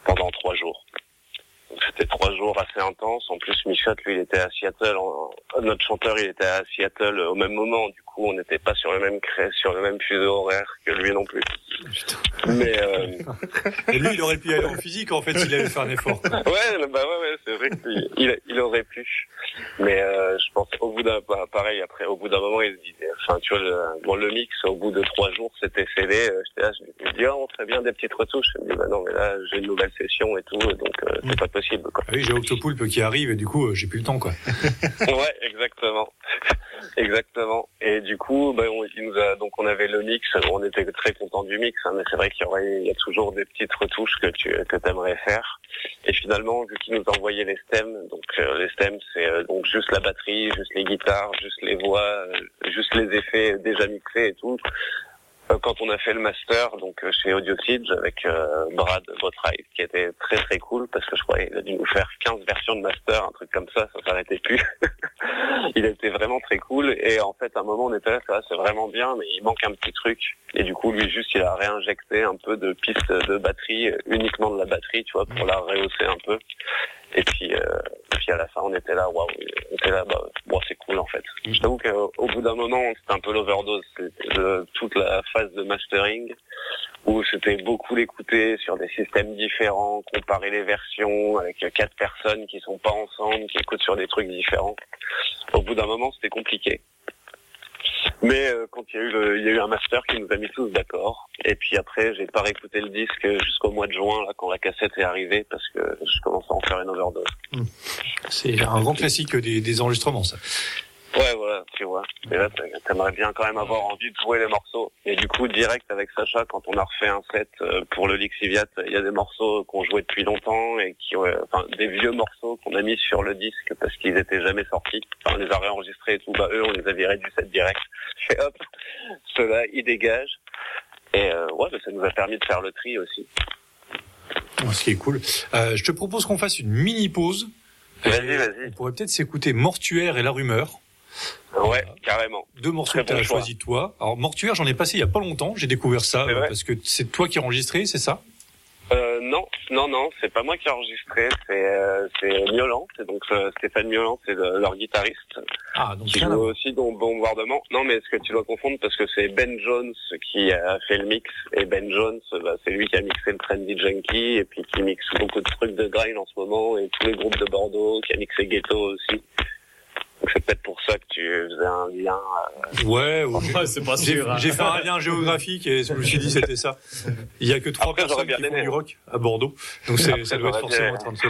pendant trois jours. C'était trois jours assez intenses. En plus, Michotte, lui, il était à Seattle. Notre chanteur, il était à Seattle au même moment. Coup, on n'était pas sur le même cré... sur le même fuseau horaire que lui non plus. Mais euh, Et lui, il aurait pu y aller en physique, en fait, s'il avait fait un effort. ouais, bah ouais, ouais, c'est vrai qu'il il, il aurait pu. Mais euh, je pense au bout d'un bah, pareil après au bout d'un moment il se disait enfin tu vois le, bon, le mix au bout de trois jours c'était scellé euh, j'étais là je lui dis ah on ferait bien des petites retouches il me dit bah non mais là j'ai une nouvelle session et tout donc euh, c'est pas possible quoi. Ah oui, j'ai Octopoulpe qui arrive et du coup, euh, j'ai plus le temps, quoi. ouais exactement exactement Et du coup, ben, on, donc on avait le mix, on était très content du mix, hein, mais c'est vrai qu'il y a toujours des petites retouches que tu aimerais faire. Et finalement, vu qu'il nous a envoyé les stems, donc euh, les stems, c'est euh, donc juste la batterie, juste les guitares, juste les voix, euh, juste les effets déjà mixés et tout. Euh, Quand on a fait le master, donc euh, chez Audio Siege avec euh, Brad Botright, qui était très très cool parce que je crois qu'il a dû nous faire 15 versions de master, un truc comme ça, ça s'arrêtait plus. il était vraiment très cool et en fait à un moment on était là, va, c'est vraiment bien, mais il manque un petit truc. Et du coup lui juste il a réinjecté un peu de pistes de batterie, uniquement de la batterie, tu vois, pour la rehausser un peu. Et puis, euh, puis à la fin, on était là, waouh, on était là, bah, bon, c'est cool en fait. Je t'avoue qu'au bout d'un moment, c'était un peu l'overdose, de toute la phase de mastering, où c'était beaucoup l'écouter sur des systèmes différents, comparer les versions avec quatre personnes qui sont pas ensemble, qui écoutent sur des trucs différents. Au bout d'un moment, c'était compliqué. Mais euh, quand il y a eu le, il y a eu un master qui nous a mis tous d'accord. Et puis après, j'ai pas réécouté le disque jusqu'au mois de juin, là, quand la cassette est arrivée, parce que je commence à en faire une overdose. C'est un grand classique des enregistrements, ça. Ouais, voilà, tu vois. Et là, t'a- t'aimerais bien quand même avoir envie de jouer les morceaux. Et du coup, direct avec Sacha, quand on a refait un set euh, pour le Lixiviat, il y a des morceaux qu'on jouait depuis longtemps et qui, ont, euh, enfin, des vieux morceaux qu'on a mis sur le disque parce qu'ils étaient jamais sortis. Enfin, on les a réenregistrés et tout. Bah, eux, on les a virés du set direct. Et hop, ceux-là, ils dégagent. Et euh, ouais, ça nous a permis de faire le tri aussi. Oh, Ce qui est cool. Euh, je te propose qu'on fasse une mini pause. Vas-y, vas-y. On pourrait peut-être s'écouter Mortuaire et La Rumeur. Ouais, carrément. Deux morceaux que tu as choisi toi. Alors Mortuaire, j'en ai passé il y a pas longtemps. J'ai découvert ça euh, parce que c'est toi qui as enregistré, c'est ça? Euh, non, non, non, c'est pas moi qui ai enregistré, c'est euh, c'est Miolan, c'est donc euh, Stéphane Miolan, c'est le- leur guitariste, Ah, donc qui joue aussi dans Bombardement. Non, mais est-ce que tu dois confondre parce que c'est Ben Jones qui a fait le mix et Ben Jones, bah, c'est lui qui a mixé le Trendy Junkie et puis qui mixe beaucoup de trucs de grind en ce moment et tous les groupes de Bordeaux, qui a mixé Ghetto aussi. Donc c'est peut-être pour ça que tu faisais un lien. euh, Ouais, ou- Ouais, c'est pas j'ai sûr, hein. j'ai fait un lien géographique et je me suis dit c'était ça. Il y a que trois Après, j'aurais personnes bien qui font aimé. du rock à Bordeaux, donc c'est- Après, ça doit être forcément bien- être un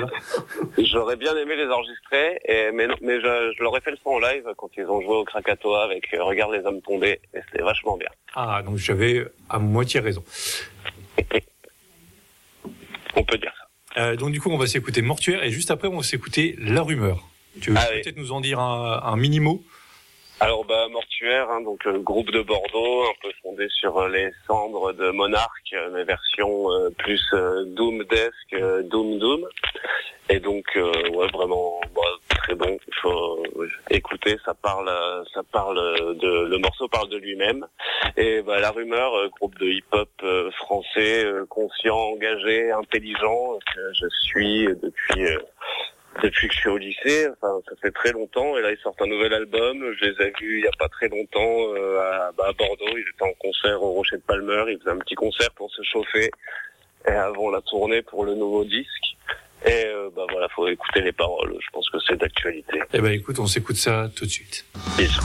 de. J'aurais bien aimé les enregistrer, et, mais, non, mais je, je leur ai fait le son en live quand ils ont joué au Krakatoa avec euh, Regarde les hommes tomber, et c'était vachement bien. Ah, donc j'avais à moitié raison. On peut dire ça. Euh, donc du coup, on va s'écouter Mortuaire et juste après, on va s'écouter La Rumeur. Tu veux Ah oui. peut-être nous en dire un, un mini mot? Alors bah Mortuaire, hein, donc euh, groupe de Bordeaux, un peu fondé sur euh, les cendres de Monarch, euh, mais version plus Doom Desk, Doom Doom. Et donc ouais vraiment bah, très bon. Il faut écouter, ça parle, ça parle de le morceau parle de lui-même. Et bah, la rumeur, groupe de hip-hop français, conscient, engagé, intelligent, que je suis depuis. Depuis que je suis au lycée, enfin ça fait très longtemps, et là ils sortent un nouvel album. Je les ai vus il y a pas très longtemps euh, à, bah, à Bordeaux. Ils étaient en concert au Rocher de Palmer. Ils faisaient un petit concert pour se chauffer et avant la tournée pour le nouveau disque. Et euh, bah voilà, faut écouter les paroles. Je pense que c'est d'actualité. Eh ben écoute, on s'écoute ça tout de suite. Bisous.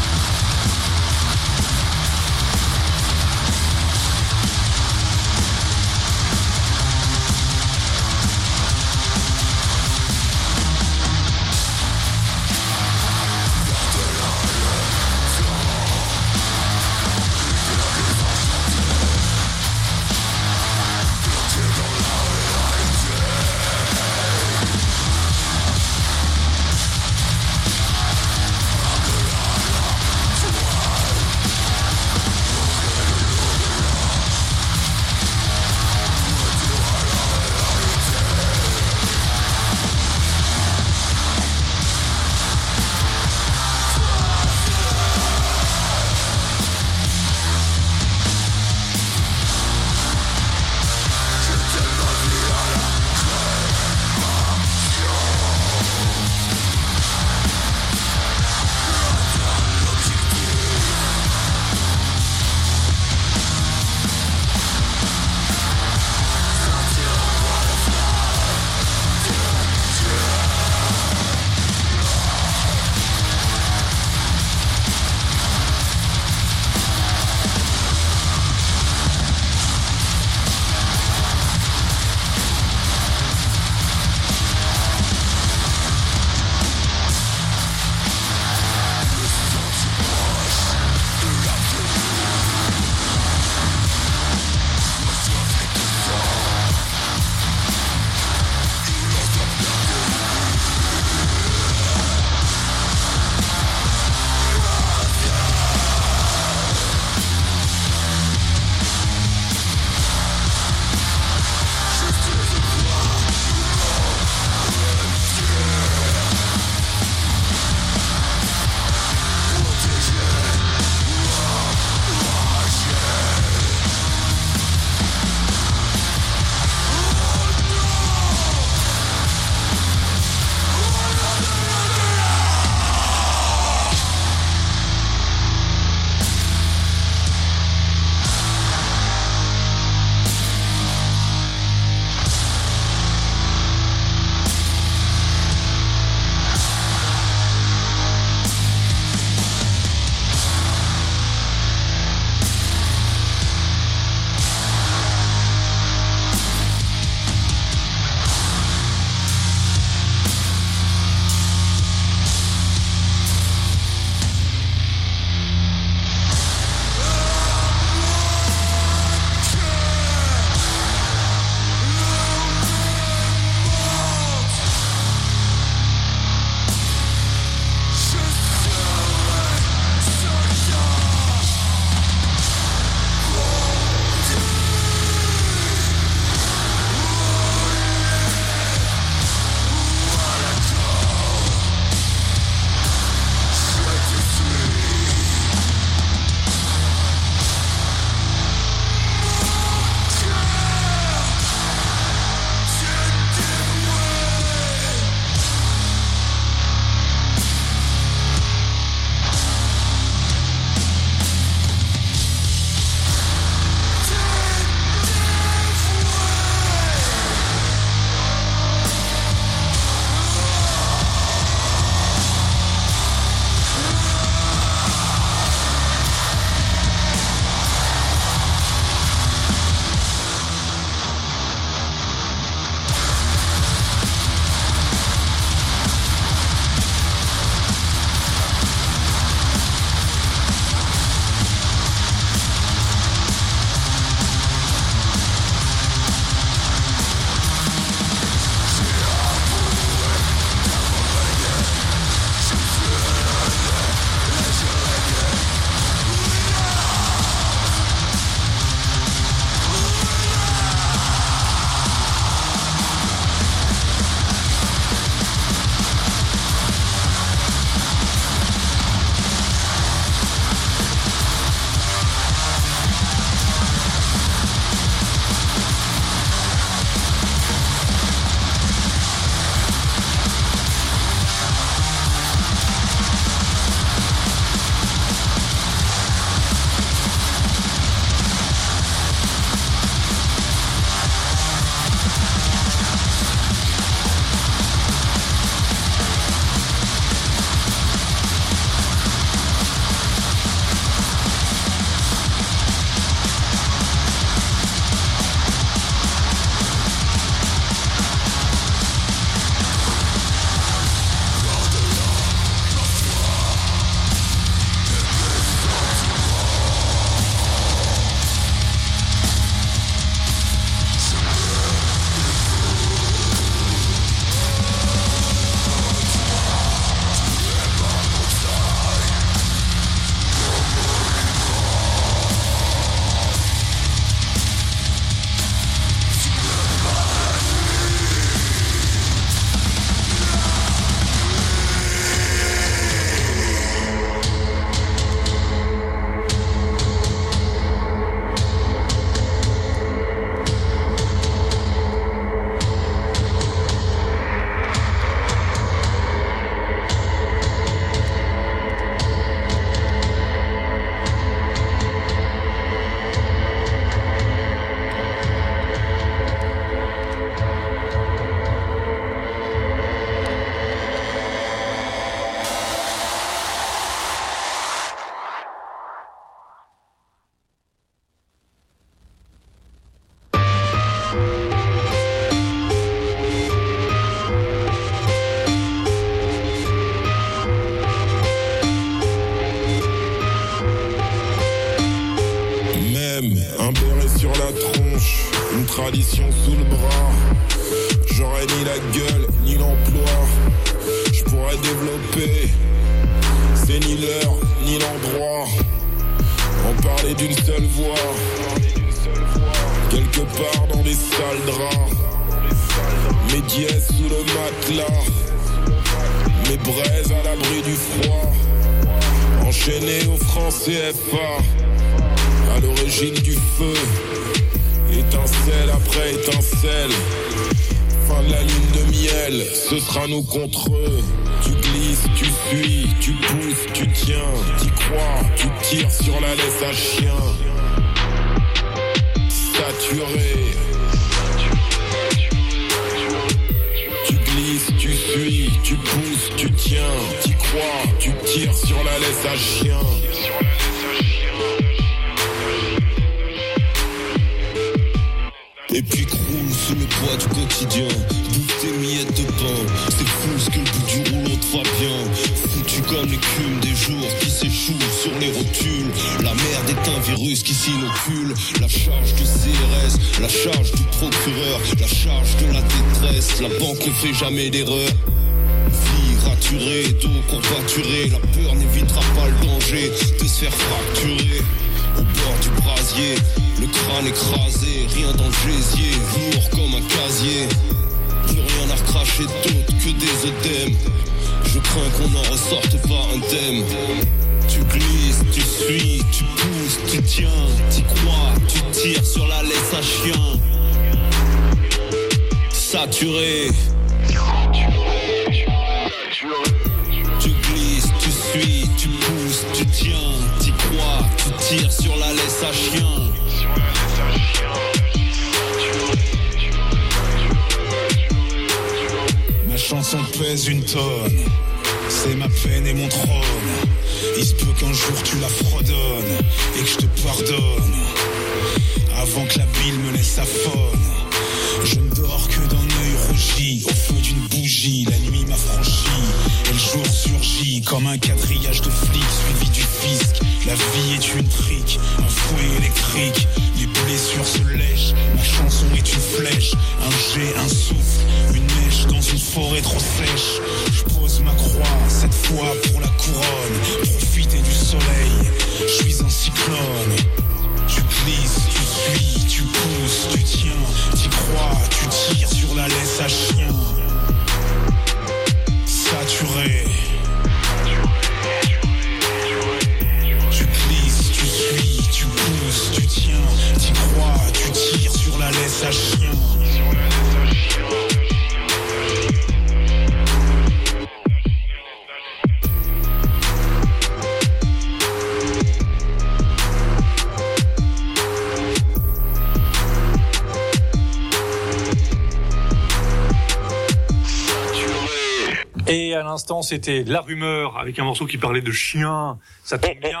L'instant, c'était La Rumeur avec un morceau qui parlait de chien. Ça tombe bien.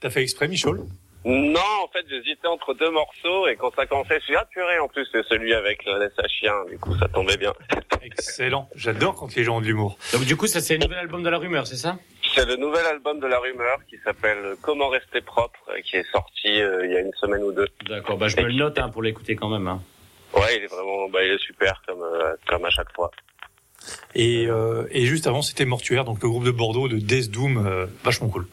T'as fait exprès, Michel Non, en fait, j'hésitais entre deux morceaux et quand ça commençait, je suis ah purée, en plus, c'est celui avec le laisse à chien. Du coup, ça tombait bien. Excellent. J'adore quand les gens ont de l'humour. Donc du coup, ça c'est le nouvel album de la rumeur, c'est ça C'est le nouvel album de La Rumeur qui s'appelle Comment rester propre, euh, qui est sorti euh, il y a une semaine ou deux. D'accord, bah je me le note hein, pour l'écouter quand même. Hein. Ouais, il est vraiment, bah, il est super comme euh, comme à chaque fois. Et, euh, et juste avant, c'était Mortuaire, donc le groupe de Bordeaux de Death Doom, euh, vachement cool.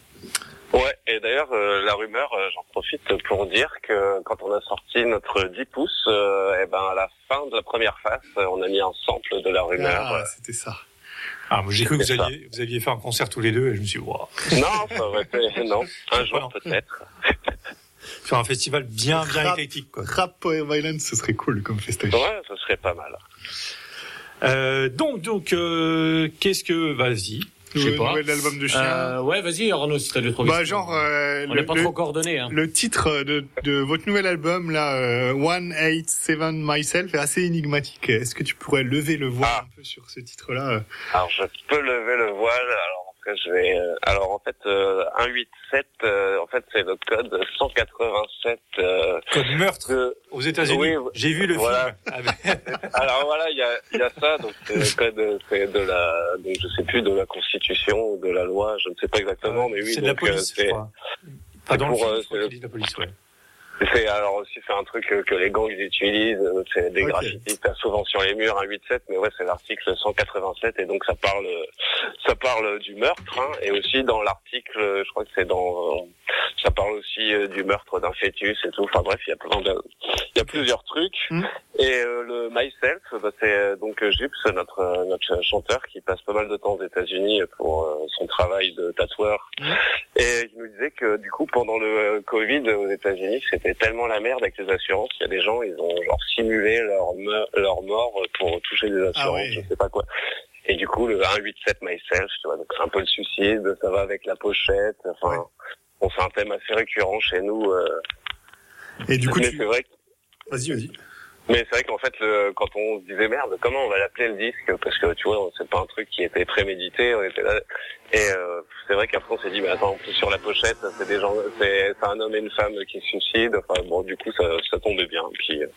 Ouais, et d'ailleurs, euh, la rumeur, euh, j'en profite pour dire que quand on a sorti notre 10 pouces, euh, et ben à la fin de la première face, euh, on a mis un sample de la rumeur. Ah, c'était ça. Ah, moi j'ai cru que vous aviez, vous aviez fait un concert tous les deux et je me suis dit, waouh. Non, ça aurait été, non, un jour peut-être. Faire un festival bien, bien Rap- éclectique, quoi. Rap Power Violence, ce serait cool comme festival. Ouais, ce serait pas mal. Euh, donc, donc, euh, qu'est-ce que, vas-y. Je sais pas. nouvel album de chien. Euh, ouais, vas-y Arnaud, si t'as deux trois Bah genre euh, On le, n'est pas le- trop coordonnés. Hein. le titre de, de votre nouvel album là, euh, One Eight Seven Myself, est assez énigmatique. Est-ce que tu pourrais lever le voile Ah. un peu sur ce titre-là Alors je peux lever le voile. Alors je vais. euh, alors en fait, euh, 187. euh, en fait, c'est le code 187. Euh, Code meurtre de- aux États-Unis. Oui, J'ai vu le voilà. film. avec- Alors voilà, il y a, y a ça. Donc c'est le code, c'est de la. Donc je sais plus de la Constitution ou de la loi. Je ne sais pas exactement, mais oui. c'est de la euh, police, je c'est- crois. Pas dans le pour, film, euh, je crois dit de la police, ouais. C'est alors aussi c'est un truc que, que les gangs utilisent, euh, c'est des Ok. graffitis, souvent sur les murs un 8-7, mais ouais c'est l'article 187 et donc ça parle ça parle du meurtre hein, et aussi dans l'article, je crois que c'est dans ça parle aussi euh, du meurtre d'un fœtus et tout. Enfin bref, il y a plein de il y a plusieurs trucs et euh, le myself, bah, c'est donc Jups, notre notre chanteur qui passe pas mal de temps aux États-Unis pour euh, son travail de tatoueur. Et il nous disait que du coup pendant le euh, Covid aux États-Unis, c'était tellement la merde avec les assurances, il y a des gens ils ont genre simulé leur me- leur mort pour toucher des assurances, oui. je sais pas quoi. Et du coup le 187 myself, tu vois, donc c'est un peu le suicide, ça va avec la pochette, enfin bon c'est un thème assez récurrent chez nous. euh. Et du coup, Mais tu- c'est vrai que Vas-y, vas-y. mais c'est vrai qu'en fait, le, quand on se disait merde, comment on va l'appeler le disque? Parce que tu vois, c'est pas un truc qui était prémédité. On était là. Et euh, c'est vrai qu'après on s'est dit, mais attends, en plus sur la pochette, c'est des gens, c'est un homme et une femme qui se suicident. Enfin bon, du coup, ça, ça tombait bien. Puis euh,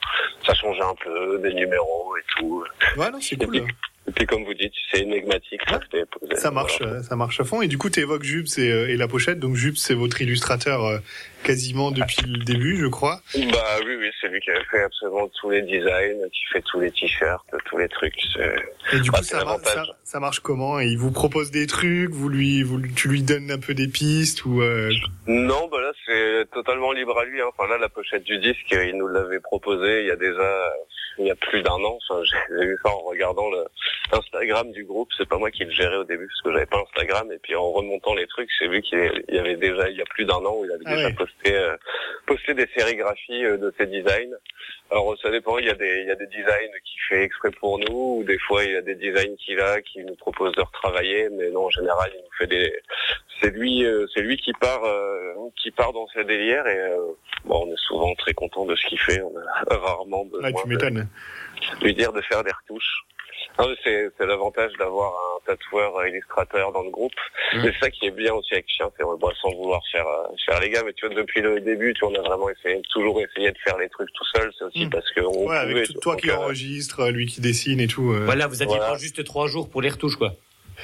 ça changeait un peu des numéros et tout. Ouais, non, c'est cool. Et puis comme vous dites, c'est énigmatique. Ça. Ça marche, euh, ça marche à fond. Et du coup, tu évoques Jups et, euh, et la pochette. Donc Jups, c'est votre illustrateur euh, quasiment depuis le début, je crois. Bah oui, oui, c'est lui qui a fait absolument tous les designs, qui fait tous les t-shirts, tous les trucs. Et du Bah, coup, ça, ça, ça marche comment? Et il vous propose des trucs, vous lui, vous, lui- tu lui donnes un peu des pistes ou euh, Non, bah là c'est totalement libre à lui. Hein. Enfin là, la pochette du disque, il nous l'avait proposé il y a déjà, il y a plus d'un an. Enfin, j'ai vu ça en regardant le Instagram du groupe. C'est pas moi qui le gérais au début parce que j'avais pas Instagram. Et puis en remontant les trucs, j'ai vu qu'il y avait déjà, il y a plus d'un an, où il avait Ah déjà posté, euh, posté des sérigraphies euh, de ses designs. Alors ça dépend. Il y a des, il y a des designs qu'il fait exprès pour nous, ou des fois il y a des designs qu'il a, qui nous propose de retravailler. Mais non, en général, il nous fait des, c'est lui, euh, c'est lui qui part, euh, qui part dans ses délires et bon, on est souvent très content de ce qu'il fait. On a rarement besoin tu m'étonnes. Lui dire de faire des retouches. C'est, l'avantage d'avoir un tatoueur euh, illustrateur dans le groupe. C'est ça qui est bien aussi avec Chien, c'est bon, sans vouloir faire euh, faire les gars, mais tu vois depuis le début, tu vois, on a vraiment essayé, toujours essayé de faire les trucs tout seul. C'est aussi parce que on Ouais, pouvait, avec tout- toi qui euh, enregistre, lui qui dessine et tout. euh. Voilà, vous aviez Voilà. pas juste trois jours pour les retouches, quoi.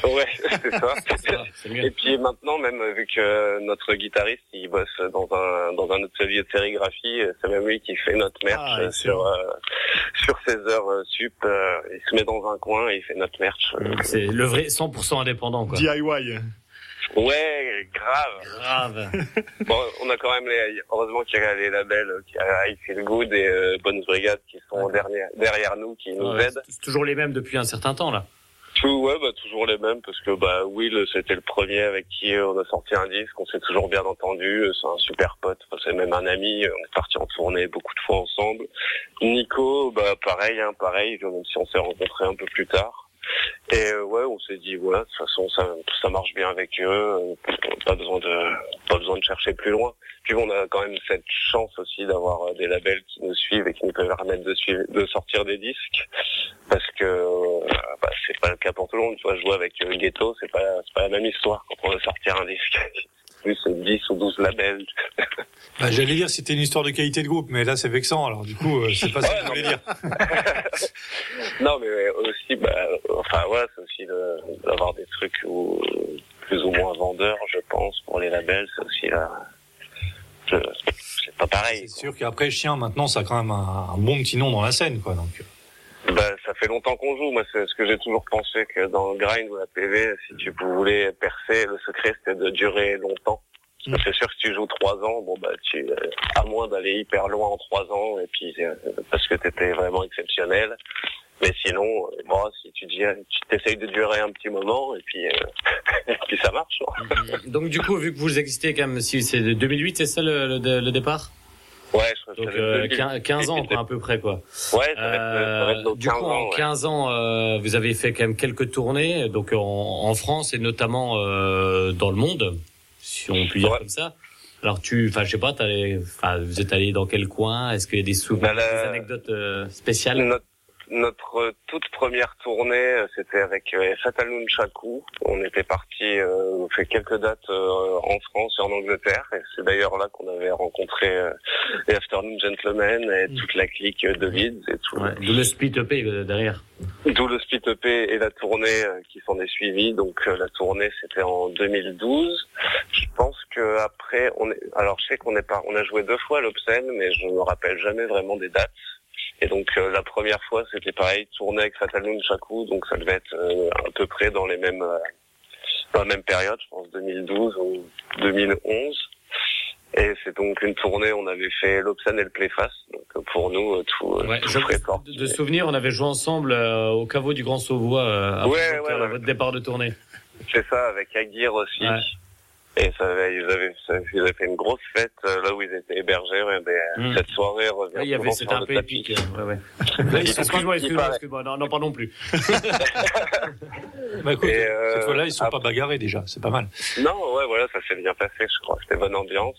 Ouais, c'est ça. Et puis maintenant, même vu que notre guitariste, il bosse dans un dans un atelier de sérigraphie, euh, c'est même lui qui fait notre merch Ah, euh, sur euh, sur ses heures euh, sup. euh, il se met dans un coin et il fait notre merch. euh. C'est le vrai 100% indépendant, quoi. DIY. Ouais, grave. Grave. bon, on a quand même les, heureusement qu'il y a les labels, euh, qu'il y a I Feel Good et euh, Bonnes Brigades qui sont derrière, derrière nous, qui nous Ouais, aident. C'est toujours les mêmes depuis un certain temps, là. Tout, ouais, bah, toujours les mêmes, parce que, bah, Will, c'était le premier avec qui on a sorti un disque, on s'est toujours bien entendu, c'est un super pote, c'est même un ami, on est parti en tournée beaucoup de fois ensemble. Nico, bah, pareil, hein, pareil, même si on s'est rencontrés un peu plus tard. Et euh, ouais, on s'est dit, voilà, de toute façon, ça, ça marche bien avec eux, pas besoin de, pas besoin de chercher plus loin. Puis on a quand même cette chance aussi d'avoir euh, des labels qui nous suivent et qui nous permettent de suivre, de sortir des disques, parce que euh, bah, c'est pas le cas pour tout le monde. Tu vois, jouer avec Ghetto, c'est pas, c'est pas la même histoire quand on veut sortir un disque. Plus c'est 10 ou 12 labels. Bah, J'allais dire c'était une histoire de qualité de groupe, mais là c'est vexant. Alors du coup, euh, c'est pas ça que je voulais dire. Non, mais aussi, bah, enfin voilà, c'est aussi de- d'avoir des trucs où, plus ou moins vendeurs, je pense, pour les labels, c'est aussi là. C'est pas pareil. C'est sûr qu'après Chien, maintenant, ça a quand même un, un bon petit nom dans la scène, quoi. Donc. Bah, ça fait longtemps qu'on joue. Moi, c'est ce que j'ai toujours pensé que dans le grind ou la PV, si tu voulais percer, le secret c'était de durer longtemps. Mm. C'est sûr que si tu joues trois ans, bon bah tu, euh, à moins d'aller hyper loin en trois ans, et puis euh, parce que t'étais vraiment exceptionnel. Mais sinon, euh, bon, si tu dis, tu t'essayes de durer un petit moment, et puis, euh, et puis ça marche. hein. Donc, du coup, vu que vous existez quand même, si c'est de 2008, c'est ça le, le- le départ? Ouais, je Donc, euh, être 15, 15 ans, quoi, à peu près, quoi. Ouais, ça va être, ça va être Euh, du 15 coup, ans, en ouais. 15 ans, euh, vous avez fait quand même quelques tournées, donc en, en France et notamment euh, dans le monde, si on peut dire comme ça. Alors tu, enfin je sais pas, allé- vous êtes allé dans quel coin? Est-ce qu'il y a des souvenirs, Bah, la- des anecdotes euh, spéciales? Notre, notre toute première tournée, euh, c'était avec euh, Fatal Nunchaku. On était parti, euh, on fait quelques dates euh, en France et en Angleterre. Et c'est d'ailleurs là qu'on avait rencontré euh, les Afternoon Gentlemen et toute la clique de Leeds et tout. Ouais, D'où le split EP derrière. D'où le split EP et la tournée euh, qui s'en est suivie. Donc euh, la tournée c'était en 2012. Je pense que après on est alors je sais qu'on est pas on a joué deux fois à l'Obscène mais je me rappelle jamais vraiment des dates. Et donc euh, la première fois c'était pareil, tournée avec Fatal Nunchaku, donc ça devait être euh, à peu près dans les mêmes euh, dans la même période, je pense 2012 ou 2011. Et c'est donc une tournée, on avait fait l'Obscène et le Playfast. Donc euh, pour nous, euh, tout, euh, Ouais, tout je, de, de souvenir, on avait joué ensemble euh, au caveau du Grand Sauvois euh, ouais, ouais. votre départ de tournée. C'est ça, avec Aguirre aussi. Et ça ils, avaient, ils avaient fait une grosse fête euh, là où ils étaient hébergés. mais, euh, Mm. Cette soirée revient il y avait, c'était un peu épique. euh, ouais, ouais. excuse-moi, excuse-moi, excuse-moi. Non, non, pas non plus. Bah écoute, Et, euh, cette fois-là, ils sont après- pas bagarrés déjà, c'est pas mal. Non, ouais, voilà, ça s'est bien passé, je crois. C'était bonne ambiance.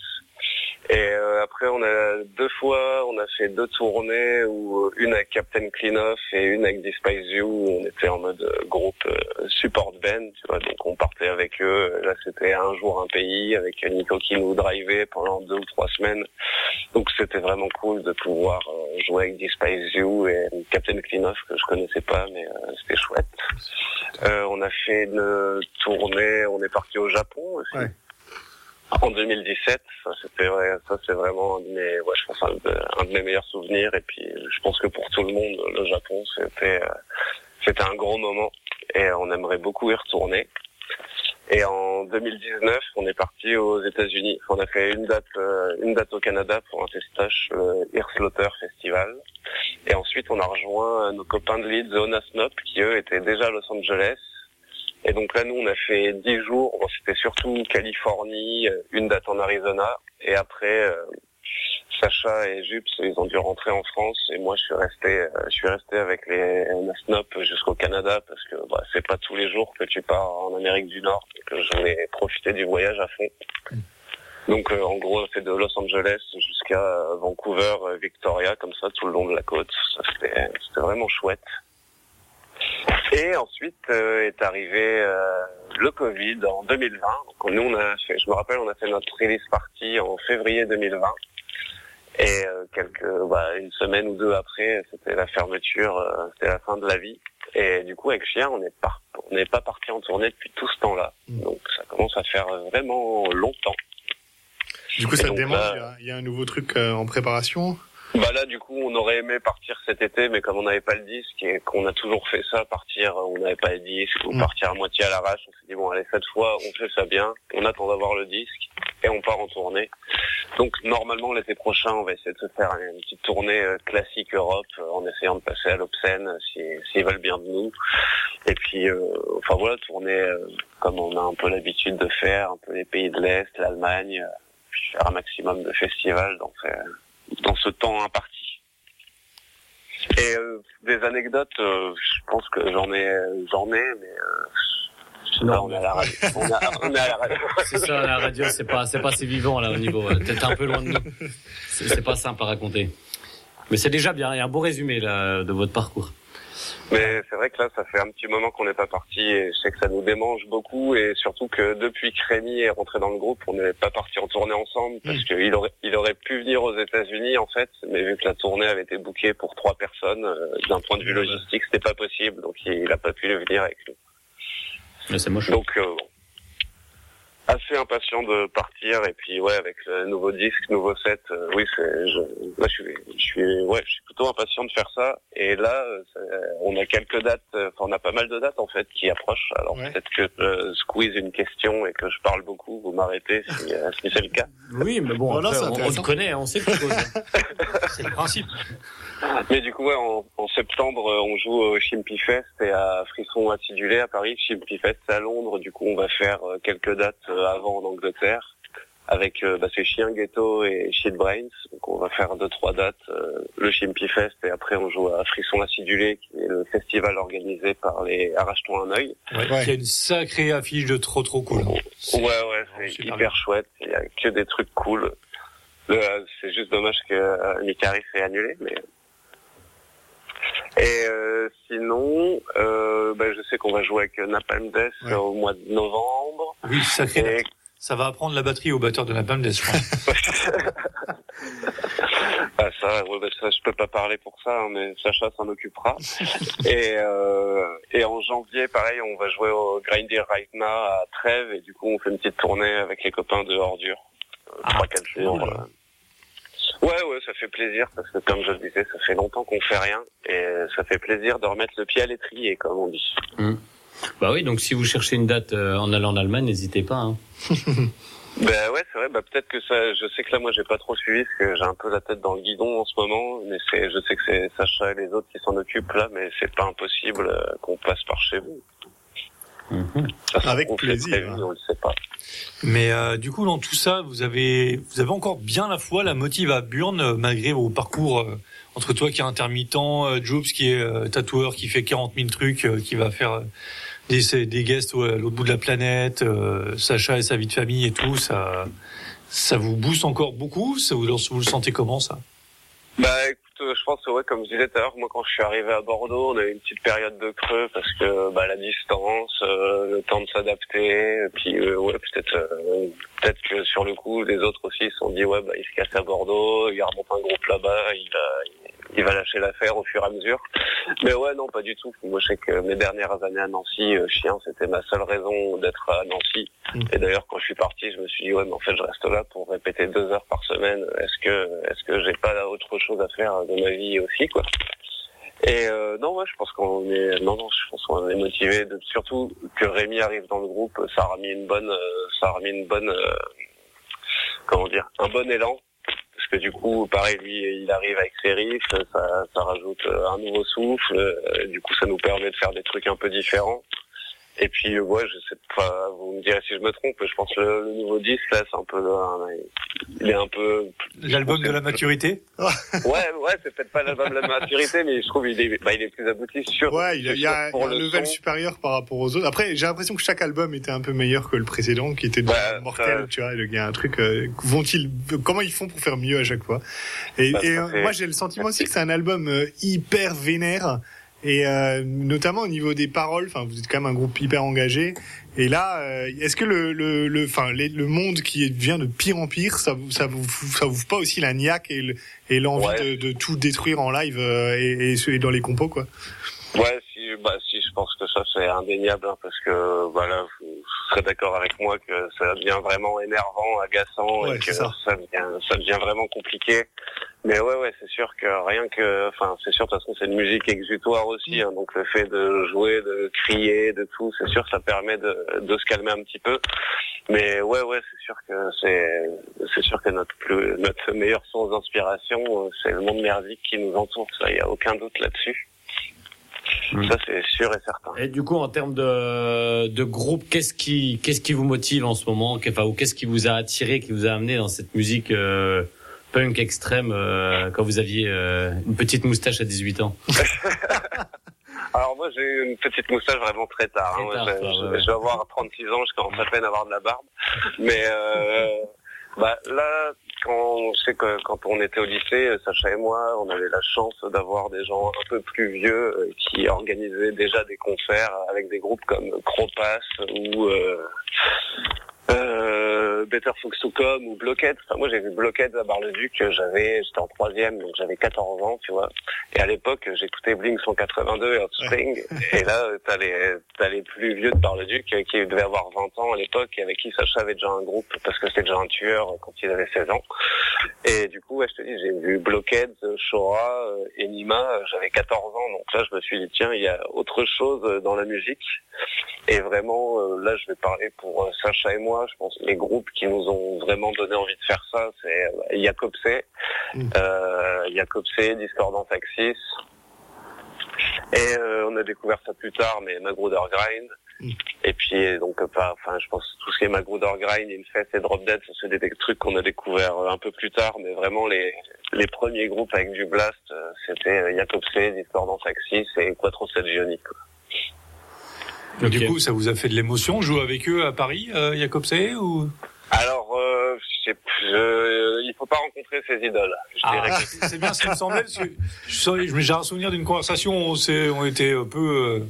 Et euh, après, on a deux fois, on a fait deux tournées, où euh, une avec Captain Cleanoff et une avec Despise You, où on était en mode euh, groupe euh, support band, tu vois. Donc on partait avec eux. Là, c'était un jour un pays avec Nico qui nous drivait pendant deux ou trois semaines. Donc c'était vraiment cool de pouvoir jouer avec Despise You et Captain Cleanoff que je connaissais pas, mais c'était chouette. Euh, on a fait une tournée, on est parti au Japon aussi. En 2017, ça c'était ça c'est vraiment un de mes, meilleurs souvenirs. Et puis je pense que pour tout le monde, le Japon c'était, euh, un gros moment et on aimerait beaucoup y retourner. Et en 2019, on est parti aux États-Unis. On a fait une date, euh, une date au Canada pour un festache, le Ear Slaughter Festival. Et ensuite, on a rejoint nos copains de Leeds, Ona Snop, qui eux étaient déjà à Los Angeles. Et donc là, nous, on a fait dix jours. Bon, C'était surtout Californie, euh, une date en Arizona. Et après, euh, Sacha et Jups, ils ont dû rentrer en France. Et moi, je suis resté, euh, je suis resté avec les Snop jusqu'au Canada parce que bah, c'est pas tous les jours que tu pars en Amérique du Nord. Donc, j'en ai profité du voyage à fond. Donc en gros c'est de Los Angeles jusqu'à Vancouver, Victoria, comme ça tout le long de la côte. C'était vraiment chouette. Et ensuite euh, est arrivé euh, le Covid en 2020. Donc nous on a fait, je me rappelle on a fait notre release party en février 2020. Et euh, quelques bah, une semaine ou deux après c'était la fermeture, c'était la fin de la vie. Et du coup avec Chien on n'est pas on n'est pas parti en tournée depuis tout ce temps-là. Donc ça commence à faire vraiment longtemps. Du coup, Et ça te démange. Il y a- il y, a un nouveau truc en préparation? Bah là, du coup, on aurait aimé partir cet été, mais comme on n'avait pas le disque et qu'on a toujours fait ça, partir, euh, on n'avait pas le disque ou partir à moitié à l'arrache, on s'est dit bon, allez, cette fois, on fait ça bien, on attend d'avoir le disque et on part en tournée. Donc normalement, l'été prochain, on va essayer de se faire une petite tournée euh, classique Europe euh, en essayant de passer à l'Obscène euh, si- s'ils veulent bien de nous. Et puis, euh, enfin voilà, tourner euh, comme on a un peu l'habitude de faire, un peu les pays de l'Est, l'Allemagne, euh, faire un maximum de festivals dans, ce- dans ce temps imparti. Et euh, des anecdotes, euh, je pense que j'en ai, j'en ai, mais euh, je sais pas, on est à la radio. C'est ça, la radio, c'est pas, c'est pas assez vivant là au niveau. euh, T'es un peu loin de nous. C'est c'est pas simple à raconter. Mais c'est déjà bien. Il y a un beau résumé là de votre parcours. Mais c'est vrai que là, ça fait un petit moment qu'on n'est pas parti et je sais que ça nous démange beaucoup et surtout que depuis que Rémi est rentré dans le groupe, on n'est pas parti en tournée ensemble parce qu'il aurait, il aurait pu venir aux États-Unis en fait, mais vu que la tournée avait été bookée pour trois personnes, euh, d'un point de vue logistique, c'était pas possible, donc il, il a pas pu venir avec nous. Mais c'est moche. Donc euh, bon. Assez impatient de partir et puis ouais avec le nouveau disque, nouveau set, euh, oui c'est je, là, je suis je suis ouais je suis plutôt impatient de faire ça et là euh, on a quelques dates, euh, enfin on a pas mal de dates en fait qui approchent. Alors peut-être que je squeeze une question et que je parle beaucoup, vous m'arrêtez si, euh, si c'est le cas. Oui, mais bon, Voilà, après, on, on te connaît, on sait que. C'est le principe. Mais du coup, ouais, en, en septembre, on joue au Chimpy Fest et à Frisson Acidulé à Paris. Chimpy Fest à Londres. Du coup, on va faire quelques dates avant en Angleterre avec euh, bah, c'est Chien Ghetto et Shit Brains. Donc, on va faire deux trois dates. euh, le Chimpy Fest et après, on joue à Frisson Acidulé, qui est le festival organisé par les Arrache-toi un œil. Ouais, Il y a une sacrée affiche de trop trop cool. hein. Ouais, ouais, c'est hyper chouette. Il y a que des trucs cool. Euh, C'est juste dommage que euh, Nicaris est annulé, mais Et euh, sinon, euh, bah, je sais qu'on va jouer avec Napalm Death euh, au mois de novembre. Oui, sacré. date. Ça va apprendre la batterie au batteur de Napalm Death, je pense. Ah, ça, ouais, bah, ça, je peux pas parler pour ça, hein, mais Sacha s'en occupera. et, euh, et en janvier, pareil, on va jouer au Grindy Raitna à Trèves, et du coup, on fait une petite tournée avec les copains de Ordure. Euh, Trois, quatre jours. euh. Ouais, ouais, ça fait plaisir, parce que comme je le disais, ça fait longtemps qu'on fait rien, et ça fait plaisir de remettre le pied à l'étrier, comme on dit. Bah oui, donc si vous cherchez une date euh, en allant en Allemagne, n'hésitez pas. Hein. Ben ouais, c'est vrai. Bah peut-être que ça. Je sais que là, moi, j'ai pas trop suivi parce que j'ai un peu la tête dans le guidon en ce moment. Mais c'est, je sais que c'est Sacha et les autres qui s'en occupent là, mais c'est pas impossible euh, qu'on passe par chez vous. Ça sera Avec plaisir, prévu, hein. On le sait pas. Mais euh, du coup, dans tout ça, vous avez, vous avez encore bien la foi, la motive à Burn, euh, malgré vos parcours euh, entre toi qui est intermittent, euh, Jobs qui est euh, tatoueur, qui fait 40 000 trucs, euh, qui va faire des, des guests à l'autre bout de la planète, euh, Sacha et sa vie de famille et tout, ça, ça vous booste encore beaucoup ça vous, vous le sentez comment ça? Bah écoute, je pense ouais, comme je disais tout à l'heure, moi quand je suis arrivé à Bordeaux, on a eu une petite période de creux parce que bah, la distance, euh, le temps de s'adapter, puis euh, ouais peut-être euh, peut-être que sur le coup les autres aussi se sont dit ouais bah il se casse à Bordeaux, il remonte un groupe là-bas, il va lâcher l'affaire au fur et à mesure. Mais ouais non pas du tout. Moi je sais que mes dernières années à Nancy, euh, chien c'était ma seule raison d'être à Nancy. Et d'ailleurs quand je suis parti, je me suis dit ouais mais en fait je reste là pour répéter deux heures par semaine. Est-ce que est-ce que j'ai pas autre chose à faire de ma vie aussi quoi? Et euh, non, ouais, je pense qu'on est, non, non, je pense qu'on est motivé. De, surtout que Rémi arrive dans le groupe, ça a remis une bonne, euh, ça a remis une bonne, euh, comment dire, un bon élan. Parce que du coup, pareil, lui, il arrive avec ses riffs, ça, ça rajoute euh, un nouveau souffle. euh, du coup, ça nous permet de faire des trucs un peu différents. Et puis, euh, ouais, je sais pas, vous me direz si je me trompe, je pense que le, le nouveau disque, là, c'est un peu, euh, il est un peu, L'album de la maturité ouais, ouais, c'est peut-être pas l'album de la maturité, mais je trouve il est, bah, il est plus abouti sur. Ouais, il y a, il y a- il y pour a un le level son. supérieur par rapport aux autres. Après, j'ai l'impression que chaque album était un peu meilleur que le précédent, qui était déjà mortel, tu vois. Il y a un truc, euh, vont-ils, comment ils font pour faire mieux à chaque fois? Et, Bah, et, euh, moi, j'ai le sentiment aussi que c'est un album euh, hyper vénère. Et euh, notamment au niveau des paroles, enfin vous êtes quand même un groupe hyper engagé. Et là, euh, est-ce que le le le, enfin les- le monde qui devient de pire en pire, ça vous ça vous ça vous pas aussi la niaque et le- et l'envie de, de tout détruire en live euh, et, et, et dans les compos quoi? Ouais, si, bah, si, je pense que ça c'est indéniable, hein, parce que, vous serez d'accord avec moi que ça devient vraiment énervant, agaçant, Ouais, et que ça. ça. devient, ça devient vraiment compliqué. Mais ouais, ouais, c'est sûr que rien que, enfin, c'est sûr, de toute façon, c'est une musique exutoire aussi, hein, donc le fait de jouer, de crier, de tout, c'est sûr, ça permet de, de se calmer un petit peu. Mais ouais, ouais, c'est sûr que c'est, c'est sûr que notre plus, notre meilleure source d'inspiration, euh, c'est le monde merdique qui nous entoure. Ça, y a aucun doute là-dessus. Ça, c'est sûr et certain. Et du coup, en termes de, de groupe, qu'est-ce qui, qu'est-ce qui vous motive en ce moment enfin, Ou qu'est-ce qui vous a attiré, qui vous a amené dans cette musique euh, punk extrême euh, quand vous aviez euh, une petite moustache à 18 ans? Alors moi j'ai eu une petite moustache vraiment très tard. hein. Très tard, Moi, je, toi, je- ouais, ouais. je vais avoir 36 ans, je commence à peine à avoir de la barbe. Mais euh, bah, là, quand, que quand on était au lycée, Sacha et moi, on avait la chance d'avoir des gens un peu plus vieux euh, qui organisaient déjà des concerts avec des groupes comme Cropass ou euh, euh, Better Fox to Come ou Blockhead. Enfin, moi, j'ai vu Blockhead à Bar-le-Duc, j'avais, j'étais en troisième, donc j'avais 14 ans, tu vois. Et à l'époque, j'écoutais Blink 182 et Offspring. et là, t'as les, t'as les plus vieux de Bar-le-Duc euh, qui devaient avoir 20 ans à l'époque et avec qui Sacha avait déjà un groupe parce que c'était déjà un tueur quand il avait 16 ans. Et du coup, ouais, je te dis, j'ai vu Blockhead, Shora, euh, Enima, euh, j'avais 14 ans, donc là, je me suis dit, tiens, il y a autre chose euh, dans la musique. Et vraiment, euh, là, je vais parler pour euh, Sacha et moi. Je pense que les groupes qui nous ont vraiment donné envie de faire ça, c'est euh, Jacobsé, euh, Jacobsé, Discordant Axis. Et euh, on a découvert ça plus tard, mais Magruder Grind. Et puis donc euh, pas, enfin je pense tout ce qui est Magruder Grind, Infest et Drop Dead, ça c'est des, des trucs qu'on a découvert euh, un peu plus tard, mais vraiment les les premiers groupes avec du blast, euh, c'était euh, Jacobsé, Discordant Axis et Quattro Stagioni. Du coup, ça vous a fait de l'émotion jouer avec eux à Paris, euh, Jacobsé ou? Alors, euh, je sais- je, il faut pas rencontrer ses idoles. Je Ah, c'est bien ce qui me semblait. parce que je saurais- je- J'ai un souvenir d'une conversation où on, s'est- on était un peu, euh,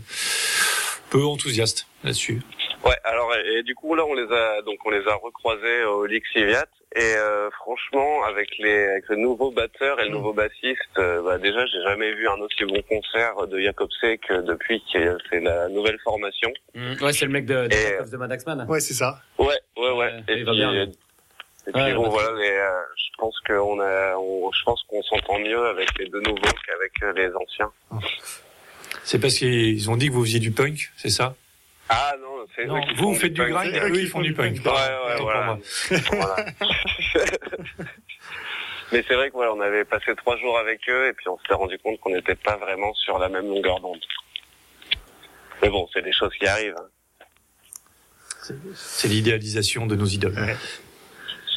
peu enthousiaste là-dessus. Ouais, alors et, et du coup là on les a donc on les a recroisés au Lixiviat et euh, franchement avec les avec le nouveau batteur et le nouveau bassiste, euh, bah, déjà j'ai jamais vu un aussi bon concert de Jacob que depuis que c'est la nouvelle formation. Mm. Ouais, c'est le mec de, de, Et- de Madaxman. Ouais, c'est ça. Ouais, ouais, ouais. et il va puis, bien, euh, et puis Ouais, bon bah, voilà, les, euh, je pense qu'on a, on- je pense qu'on s'entend mieux avec les deux nouveaux qu'avec euh, les anciens. C'est parce qu'ils ont dit que vous faisiez du punk, c'est ça? Ah non, c'est Non, eux qui vous, font faites du punk. grind, eux, ils font du punk. Ouais, ouais, voilà. pour moi. Voilà. Mais c'est vrai que voilà, on avait passé trois jours avec eux et puis on s'était rendu compte qu'on n'était pas vraiment sur la même longueur d'onde. Mais bon, c'est des choses qui arrivent. hein. C'est l'idéalisation de nos idoles.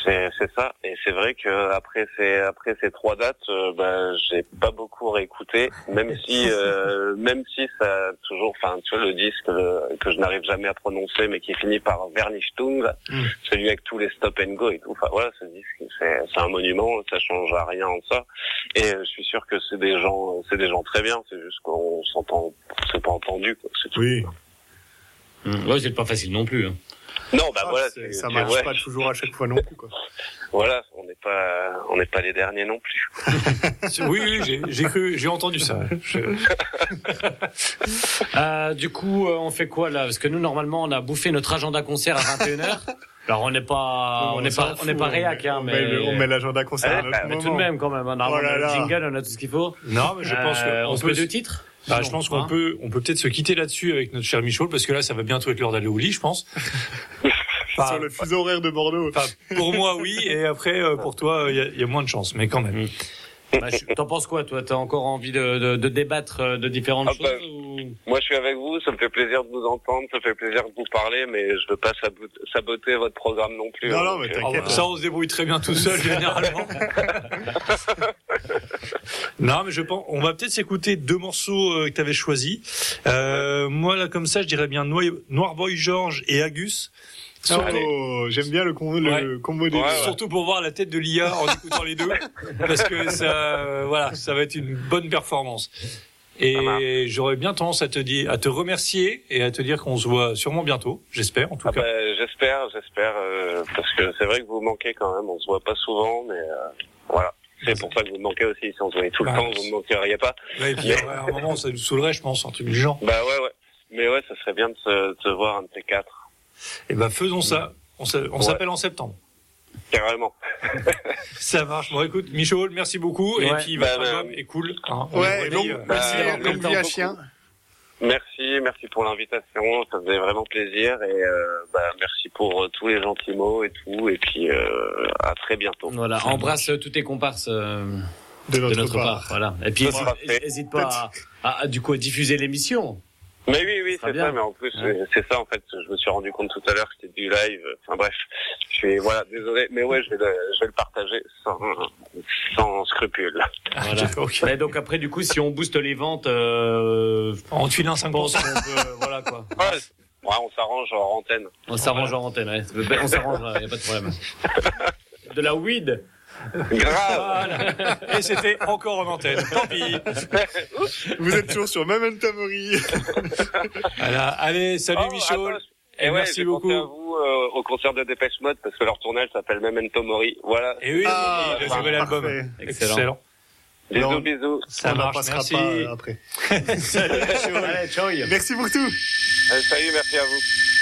C'est c'est ça. Et c'est vrai que après ces après ces trois dates, euh, bah, j'ai pas beaucoup réécouté, même si euh, même si ça a toujours, enfin tu vois le disque euh, que je n'arrive jamais à prononcer, mais qui finit par Vernichtung, Mm. celui avec tous les stop and go et tout. Enfin voilà, ce disque c'est c'est un monument, ça change à rien en ça. Et euh, je suis sûr que c'est des gens, c'est des gens très bien. C'est juste qu'on s'entend, c'est pas entendu. Quoi. C'est tout. Oui. Mm. Ouais, c'est pas facile non plus. hein. Non, bah Ah, voilà, ça marche ouais. pas toujours à chaque fois non plus, quoi. Voilà, on n'est pas, on n'est pas les derniers non plus. Oui, oui, j'ai- j'ai cru, j'ai entendu ça. Je- Euh, du coup, euh, on fait quoi là? Parce que nous, normalement, on a bouffé notre agenda concert à 21h. Alors, on n'est pas, Non, on n'est pas, on n'est pas on réac, hein, on mais on met l'agenda concert à un autre mais tout de moment. même, quand même. hein, Normalement, Oh là on a le jingle, on a tout ce qu'il faut. Non, mais je pense que Euh, on on se peut met se- deux titres? Bah, je pense qu'on hein. peut, on peut peut-être se quitter là-dessus avec notre cher Michaud, parce que là, ça va bientôt être l'heure d'aller au lit, je pense. Enfin, Sur le fuseau horaire de Bordeaux. enfin, pour moi, oui, et après, euh, pour toi, il y, a- il y a moins de chance, mais quand même. Bah, T'en penses quoi, toi? T'as encore envie de, de, de débattre euh, de différentes Ah choses bah, ou... Moi, je suis avec vous, ça me fait plaisir de vous entendre, ça me fait plaisir de vous parler, mais je veux pas sabot- saboter votre programme non plus. Non, hein, non, mais euh, bah, ça, on se débrouille très bien tout seul, généralement. Non, mais je pense, on va peut-être s'écouter deux morceaux euh, que tu avais choisis. Euh, moi, là, comme ça, je dirais bien Noir, Noir Boy George et Agus. Surtout, Oh, j'aime bien le combo, le Ouais. combo des Ouais, surtout pour voir la tête de l'IA en écoutant les deux, parce que ça, voilà, ça va être une bonne performance. Et j'aurais bien tendance à te dire, à te remercier et à te dire qu'on se voit sûrement bientôt, j'espère en tout Ah cas. bah, j'espère, j'espère, euh, parce que c'est vrai que vous manquez quand même, on se voit pas souvent, mais euh, voilà. C'est pour ça que vous me manquez aussi, si on se voyait tout le Bah, temps, vous me manqueriez pas. Ouais, et puis, ouais, à un moment, ça nous saoulerait, je pense, un truc du genre. Bah ouais, ouais. Mais ouais, ça serait bien de se, de se voir un de ces quatre, Et ben faisons ça. On se- on Ouais. s'appelle en septembre. carrément. Ça marche. Bon, écoute, Michaud, merci beaucoup. Et puis, Bah, bah, album est cool. hein. Ouais, longue, euh, merci, bah, longue merci vie à beaucoup. chien. Merci, merci pour l'invitation, ça faisait vraiment plaisir et euh, bah, merci pour euh, tous les gentils mots et tout, et puis euh, à très bientôt. Voilà, embrasse euh, tous tes comparses euh, De de notre, notre part. part. Voilà. Et puis, Ça sera hésite- fait. hésite pas à, à- à, du coup à diffuser l'émission. Mais oui, oui, c'est ça, mais en plus, Ouais. c'est- ça en fait, je me suis rendu compte tout à l'heure que c'était du live, enfin bref, je suis, voilà, désolé, mais ouais, je vais le, je vais le partager sans, sans scrupule. Voilà. ok. Mais donc après, du coup, si on booste les ventes, euh, On te file un pense 5%. qu'on peut, voilà quoi. Ouais, ouais, on s'arrange en antenne. On s'arrange en antenne, ouais. On s'arrange, il y a pas de problème. De la weed. Grave Voilà. Et c'était encore en antenne. Tant pis. Vous êtes toujours sur Memento Mori. Voilà. Allez, salut Oh, Michaud. Et Et ouais, merci beaucoup. à vous euh, au concert de Dépêche Mode parce que leur tournage s'appelle Memento Mori. Voilà. Et oui, Ah, le bah, nouvel album. parfait. Excellent. Bisous, Non. bisous. Ça n'en marche. passera Merci. pas après. Salut Michaud. Allez, ciao. Merci pour tout. Euh, salut, merci à vous.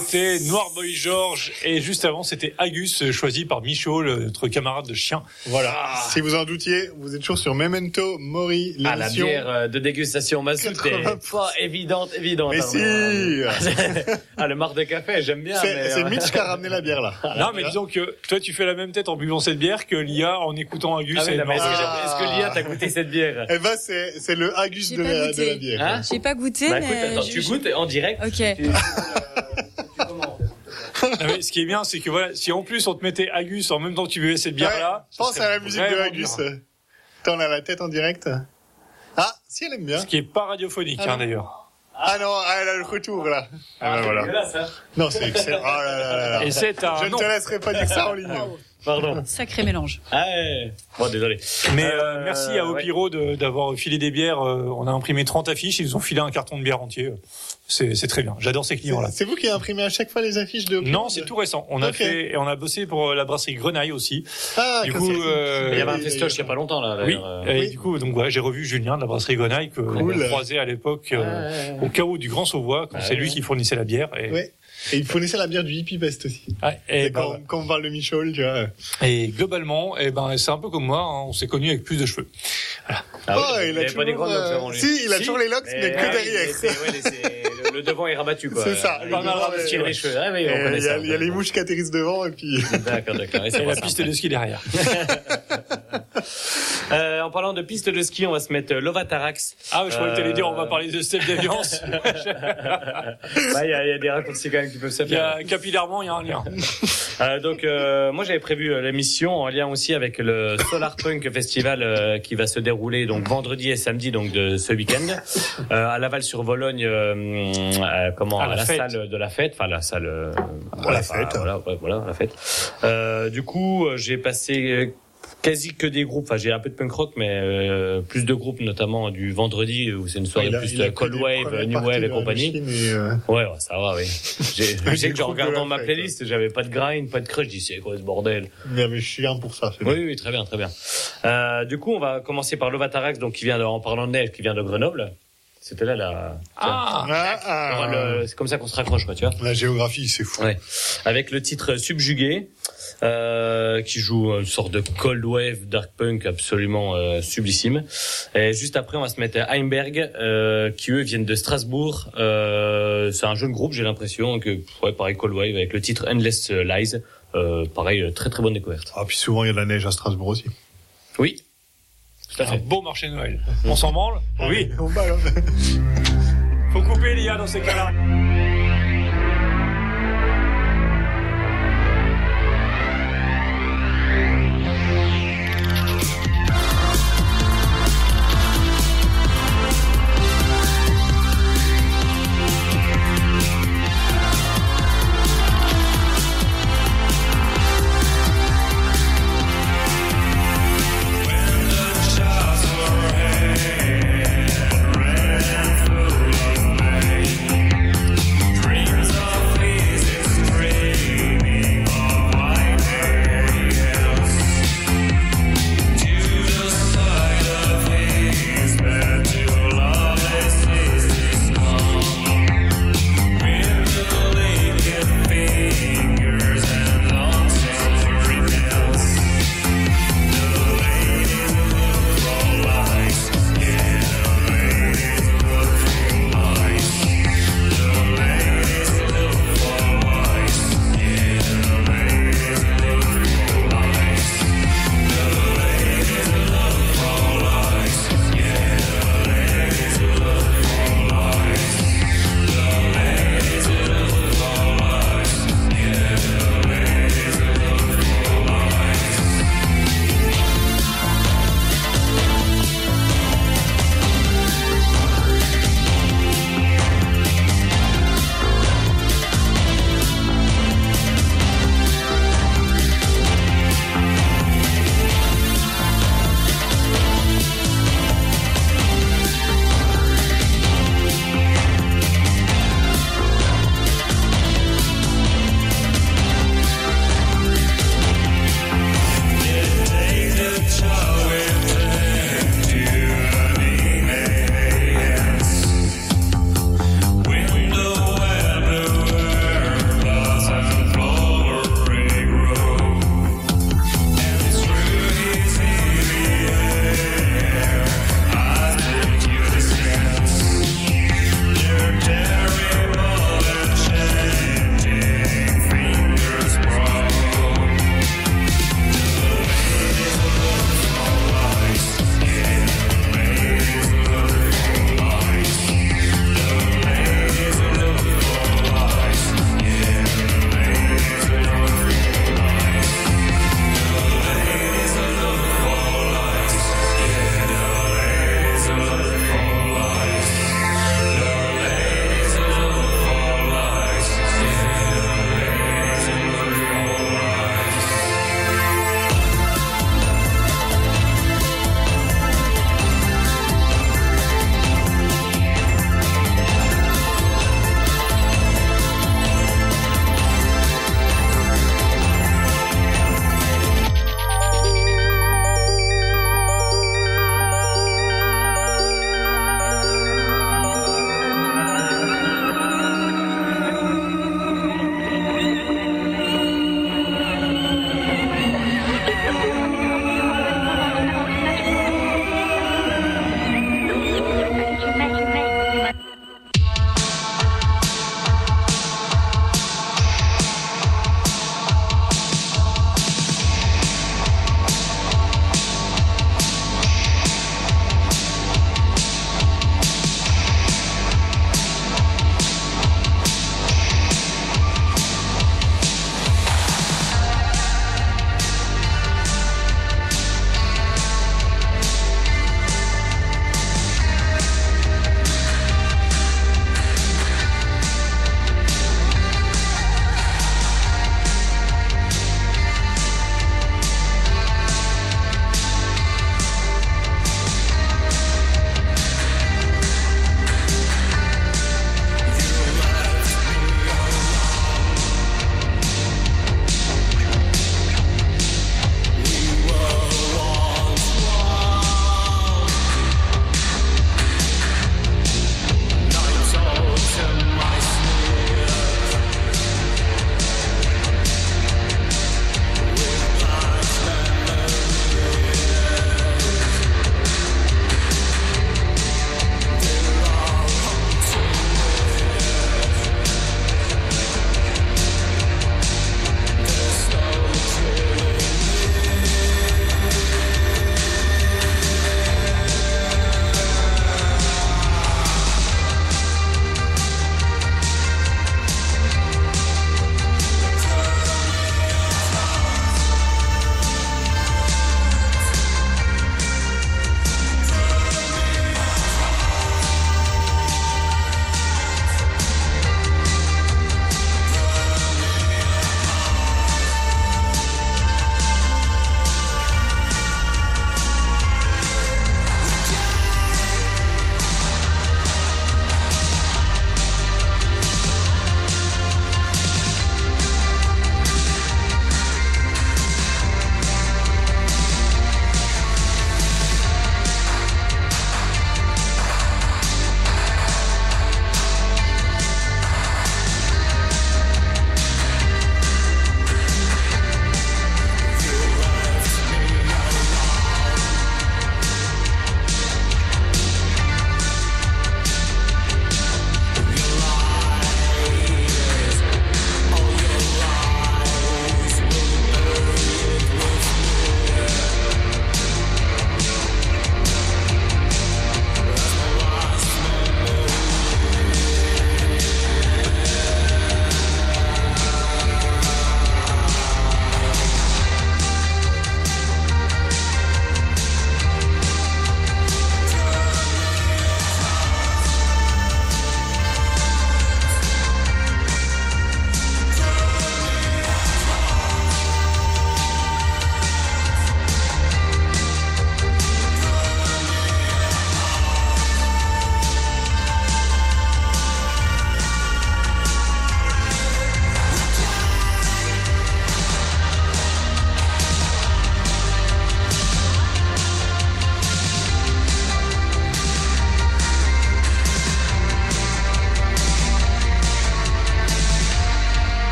C'était Noir Boy George et juste avant, c'était Agus choisi par Michaud, notre camarade de chien. Voilà. Si vous en doutiez, vous êtes toujours sur Memento Mori, Ah, la bière euh, de dégustation Mazout est 80. pas évidente, évidente. Mais hein, si. Ah, le marc de café, j'aime bien. C'est mais, c'est euh, Mitch qui a ramené la bière là. Non, mais disons que toi, tu fais la même tête en buvant cette bière que l'IA en écoutant Agus Ah oui, et non, mais est-ce que, est-ce Lia t'a goûté cette bière? Eh ben, c'est c'est le Agus de la, de la bière. Hein? J'ai pas goûté, Bah mais. écoute, attends, je- tu goûtes en direct? Ok. Ah, mais ce qui est bien, c'est que voilà, si en plus on te mettait Agus en même temps que tu buvais cette bière-là, Ouais, pense à la musique de Agus. T'en as la tête en direct. Ah, si elle aime bien. Ce qui est pas radiophonique, Ah hein, non. d'ailleurs. Ah non, ah, elle a le retour là. Ah, ben voilà. dégueulasse, hein. Non, c'est excellent. Oh là là là là. Et c'est un Je ne te laisserai pas dire ça en ligne. Pardon. Sacré mélange. Ah, ouais. Bon, désolé. Mais euh, merci à ouais. Opiro de- d'avoir filé des bières. euh, on a imprimé 30 affiches, ils nous ont filé un carton de bière entier. C'est c'est très bien. J'adore ces clients-là. C'est vous qui imprimez à chaque fois les affiches de Non, c'est tout récent. On a fait et on a bossé pour euh, la brasserie Grenaille aussi. Ah, du coup, euh, Il y avait un festoche il y a pas longtemps, là. oui. euh. Et du coup, donc voilà, j'ai revu Julien de la brasserie Grenaille que Cool. on croisait à l'époque euh, au chaos du Grand Sauvois quand Ah c'est ouais. lui qui fournissait la bière. Et, Ouais. Et il fournissait la bière du Hippie Fest aussi. Ouais, et, Et bah, quand, quand on parle de Michel, tu vois. et globalement, eh ben, c'est un peu comme moi. hein, on s'est connus avec plus de cheveux. Ah Oh, oui, il a pas des toujours, grandes locks euh, avant lui. si, il a toujours les locks, mais que ah oui, derrière. ouais, le, le devant est rabattu, quoi. C'est ça. Il est- tirer les cheveux. Ah oui, Et on connaît Il y, a- il y a les mouches qui atterrissent devant et puis. D'accord, d'accord. Et Et c'est la pas piste de ski derrière. Euh, en parlant de piste de ski, on va se mettre Lovatarax. Ah, je croyais que t'allais dire on va Euh, parler de Steph Déviance. Ouais, Il y, a- il y a des raccourcis quand même qui peuvent se Il y faire. a, capillairement, il y a un lien. Euh, donc euh, moi j'avais prévu euh, l'émission en lien aussi avec le Solar Punk Festival euh, qui va se dérouler donc vendredi et samedi donc de ce week-end euh, à Laval-sur-Vologne euh, euh, comment À à la la, fête. salle de la fête enfin la salle euh, la fête. voilà voilà la fête euh, du coup euh, j'ai passé euh, quasi que des groupes enfin j'ai un peu de punk rock mais euh, plus de groupes notamment du vendredi où c'est une soirée plus de cold wave new wave et compagnie machine et, euh, Ouais, ouais, ça va, oui. J'ai- Je sais que la dans ma playlist, j'avais pas de grind, pas de crush, je dis c'est quoi ce bordel? Il y avait chien pour ça. c'est Oui, bien. oui, très bien, très bien. Euh, du coup, on va commencer par Lovatarax, donc qui vient de, en parlant de neige, qui vient de Grenoble. C'était là la. Ah, Ah, ah. le- C'est comme ça qu'on se raccroche, quoi, tu vois. La géographie, c'est fou. Ouais. Avec le titre Subjugué, euh, qui joue une sorte de cold wave dark punk absolument euh, sublissime. Et juste après, on va se mettre à Heimberg, euh, qui eux viennent de Strasbourg. Euh, c'est un jeune groupe, j'ai l'impression que ouais, pareil cold wave avec le titre Endless Lies. Euh, pareil, très très bonne découverte. Ah, puis souvent, il y a de la neige à Strasbourg aussi. Oui. À un beau marché de Noël. On s'en branle Oui. On balance. Faut couper l'IA dans ces cas-là.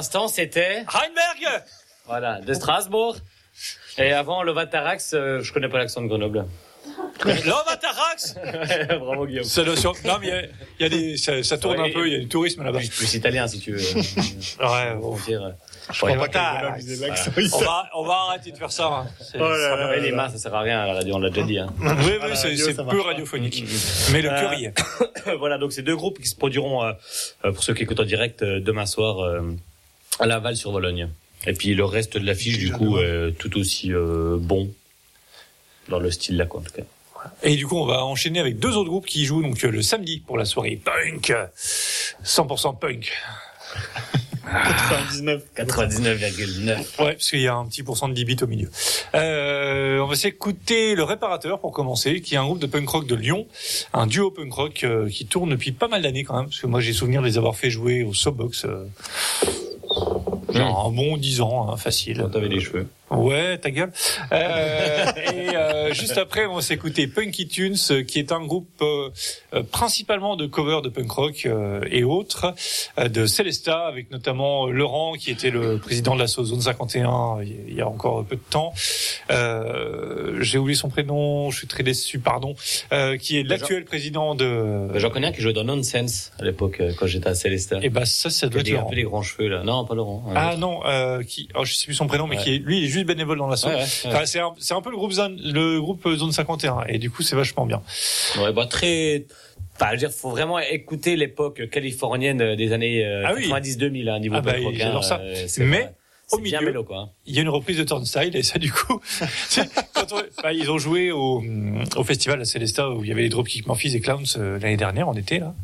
L'instant, c'était Rheinberg Voilà, de Strasbourg. Et avant, le Vatarax, euh, je connais pas l'accent de Grenoble. L'Ovatarax Bravo Guillaume. Ça doit sur- Non, mais il y a- il y, a des, ça, ça tourne un peu, il y a du tourisme là-bas. Plus, plus italien si tu veux. Ouais, bon. dire. Je crois pas l'accent On va, on va arrêter de faire ça. hein. C'est- Oh là ça là va- Et les mains, ça sert à rien à la radio, on l'a déjà dit. Hein. Oui, oui, Ah, c'est c'est peu marche pas. radiophonique. Mais le Euh, est. voilà, donc c'est deux groupes qui se produiront, euh, euh, pour ceux qui écoutent en direct, euh, demain soir euh, à Laval sur Vologne. Et puis le reste de l'affiche, du coup, est tout aussi euh, bon dans le style là, quoi, en tout cas. Et du coup, on va enchaîner avec deux autres groupes qui jouent donc euh, le samedi pour la soirée punk. 100% punk. 99. 99,9. Ouais, parce qu'il y a un petit pourcent de 10 bits au milieu. Euh, on va s'écouter Le Réparateur pour commencer, qui est un groupe de punk rock de Lyon, un duo punk rock euh, qui tourne depuis pas mal d'années quand même, parce que moi j'ai souvenir de les avoir fait jouer au Soapbox. Euh, genre un bon 10 ans, hein, facile. Quand t'avais les cheveux. Ouais, ta gueule. Euh, et euh, juste après, on va s'écouter Punky Tunes, qui est un groupe euh, euh, principalement de covers de punk rock euh, et autres, euh, de Celesta, avec notamment Laurent, qui était le président de la Zone 51 il y a encore peu de temps. Euh, J'ai oublié son prénom, je suis très déçu, pardon. Euh, qui est l'actuel président de... J'en connais un qui jouait dans Nonsense à l'époque, quand j'étais à Célestin. Et bah ça, ça doit être Qui a un Laurent. peu les grands cheveux là. Non, pas Laurent. Ah non, euh, qui, oh, je sais plus son prénom, mais Ouais. qui est, lui, il est juste bénévole dans l'assaut. Ouais, ouais, ouais. Enfin, c'est un, peu le groupe zone, le groupe zone 51, et du coup, c'est vachement bien. Ouais, bah très. Enfin, je veux dire, faut vraiment écouter l'époque californienne des années euh, Ah oui. 90-2000 à un niveau Ah bah, j'adore hein, ça. euh, c'est Mais, vrai. Au bien milieu, mélo, quoi. hein. Il y a une reprise de Turnstile, et ça, du coup, c'est- quand on- bah, ils ont joué au, au festival à Celesta où il y avait les Dropkick Murphys et Clowns euh, l'année dernière, en été, là.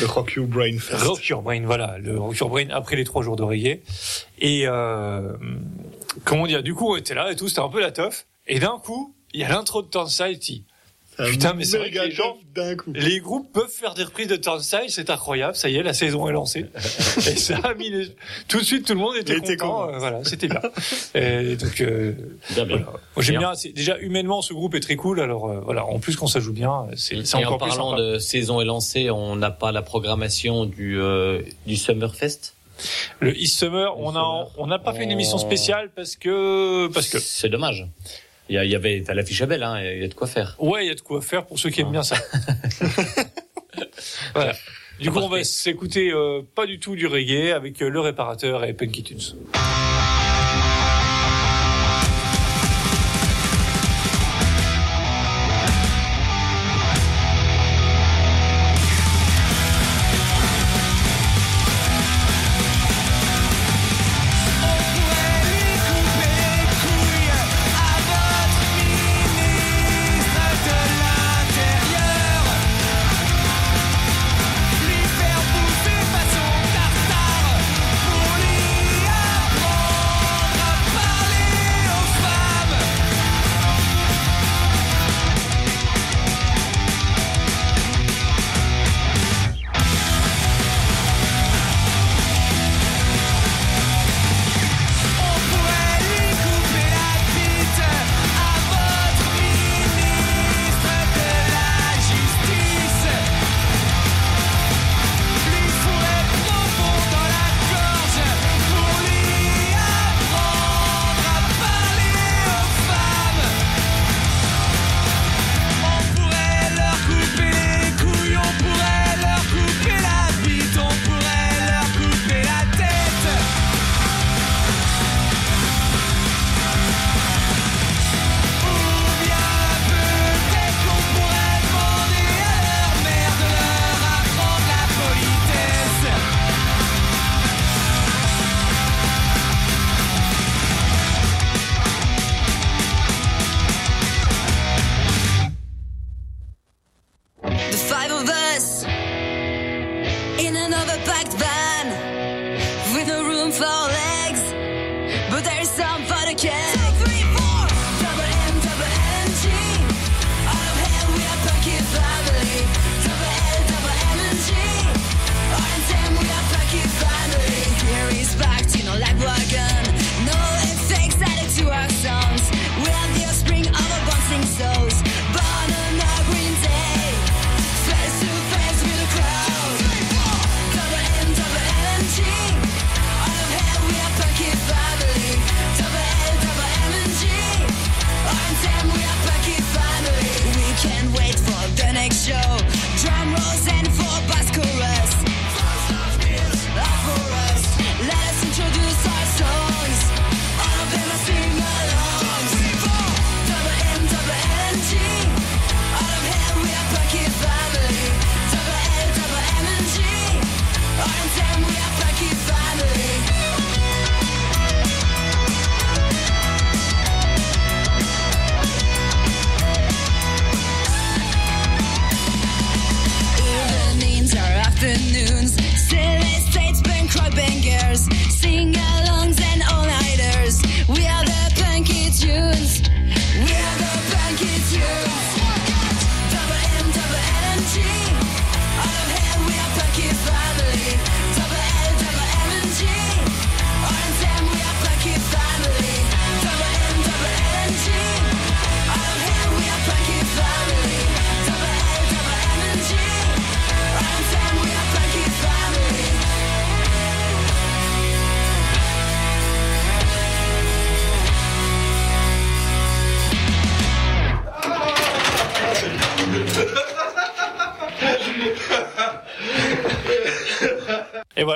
Le Rock You Brain Fest. Rock Your Brain, voilà, le Rock Your Brain après les trois jours reggae. Et euh, comment dire, du coup, on était là et tout, c'était un peu la teuf. Et d'un coup, il y a l'intro de Turnstile qui... Putain, mais c'est vrai que les gens, top d'un coup. les groupes peuvent faire des reprises de Turnstile, c'est incroyable. Ça y est, la saison est lancée. et ça a mis les- tout de suite, tout le monde était Il content. content. euh, voilà, c'était bien. Et donc, euh, Bien, bien. voilà. Moi, j'aime Bien. bien. c'est- Déjà, humainement, ce groupe est très cool. Alors, euh, voilà, en plus, quand ça joue bien, c'est en encore plus parlant sympa. de saison élancée, on n'a pas la programmation du euh, du Summerfest? Le East Summer, on a, on n'a pas fait une émission spéciale parce que, parce que. C'est dommage. Il y, a- il y avait t'as l'affiche à belle, hein, il y a de quoi faire. Ouais, il y a de quoi faire pour ceux qui aiment bien ça. voilà. Du coup, on va s'écouter euh, pas du tout du reggae avec euh, le réparateur et Punky Tunes.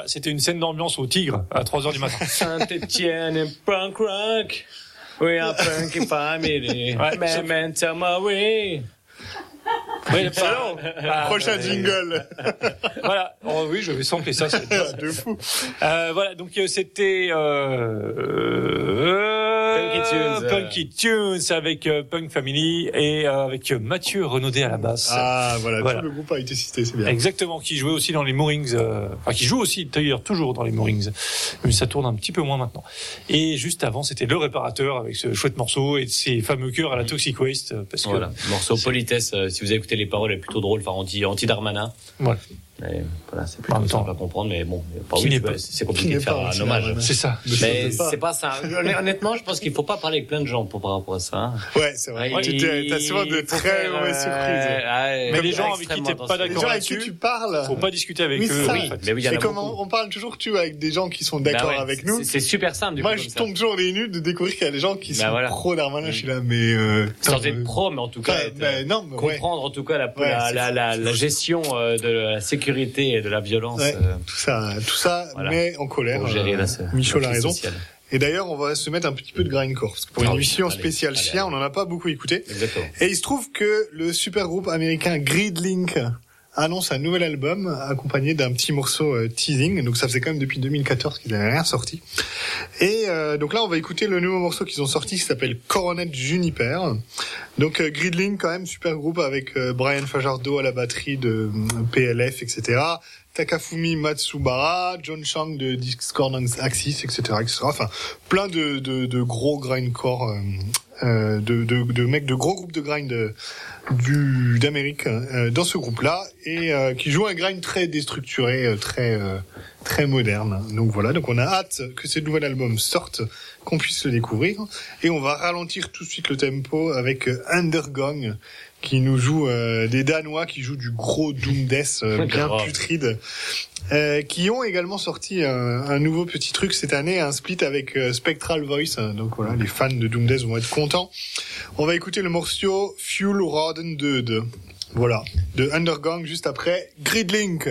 Voilà, c'était une scène d'ambiance au Tigre à 3 heures du matin. Saint-Etienne et punk rock. We are punky family. Ouais. Memento mori. Oui, Excellent. Ah, Prochain jingle. Voilà. Oh, oui, je vais sampler ça. de fou. Euh, voilà, donc euh, c'était euh, Punky Tunes, euh. Punky Tunes avec euh, Punk Family et euh, avec euh, Mathieu Renaudet à la basse. Ah, voilà, Voilà. tout le groupe a été cité, c'est bien. Exactement, qui jouait aussi dans les Moorings, euh, enfin qui joue aussi d'ailleurs toujours dans les Moorings, mais ça tourne un petit peu moins maintenant. Et juste avant, c'était le réparateur avec ce chouette morceau et ses fameux chœurs à la Toxic Waste, euh, parce que Voilà, morceau politesse. euh, si vous avez écouté les paroles, elle est plutôt drôle, enfin anti anti Darmanin. Voilà. Mais voilà, c'est temps, simple à comprendre, mais bon, oui, c'est compliqué de faire pas un hommage. c'est ça. Mais c'est pas ça. Honnêtement, je pense qu'il faut pas parler avec plein de gens pour par rapport à ça. Ouais, c'est vrai. Tu T'as souvent de très mauvaises euh, surprises. Mais les gens avec qui t'es pas d'accord là-dessus, tu parles. faut pas discuter avec eux. c'est ça. en Oui, fait. mais oui, il y en C'est a comme beaucoup. on, parle toujours, tu vois, avec des gens qui sont Bah d'accord avec nous. c'est- super simple Moi, je tombe toujours des nuls de découvrir qu'il y a des gens qui Bah sont pro Darmanin. Je suis là, mais euh, Sans être pro, mais en tout cas, euh, non, mais ouais. comprendre en tout cas la, gestion de la sécurité et de la violence. Ouais, euh, tout ça, tout ça Voilà. met en colère. pour gérer euh, la, Michaud la a crise raison. sociale. Et d'ailleurs, on va se mettre un petit peu de grindcore parce que pour Ah une oui, émission allez, spéciale allez, chien, allez. on n'en a pas beaucoup écouté. Exactement. Et il se trouve que le super groupe américain Gridlink annonce un nouvel album accompagné d'un petit morceau euh, teasing. Donc ça faisait quand même depuis 2014 qu'ils n'avaient rien sorti. Et euh, donc là, on va écouter le nouveau morceau qu'ils ont sorti qui s'appelle Coronet Juniper. Donc euh, Gridlink quand même super groupe avec euh, Brian Fajardo à la batterie de euh, PLF, etc. Takafumi Matsubara, John Chang de Discord Axis, etc., etc. Enfin, plein de, de, gros grindcore, de, de, de mecs de gros groupes de grind euh, du d'Amérique euh, dans ce groupe-là et euh, qui jouent un grind très déstructuré, euh, très euh, très moderne. Donc voilà, donc on a hâte que ce nouvel album sorte, qu'on puisse le découvrir et on va ralentir tout de suite le tempo avec euh, Undergong qui nous joue euh, des Danois qui jouent du gros doom death euh, bien putride euh, qui ont également sorti un, un nouveau petit truc cette année, un split avec euh, Spectral Voice. Donc voilà, les fans de Doom Death vont être contents. On va écouter le morceau Fuel Roden 2. Voilà, de Undergang juste après Gridlink.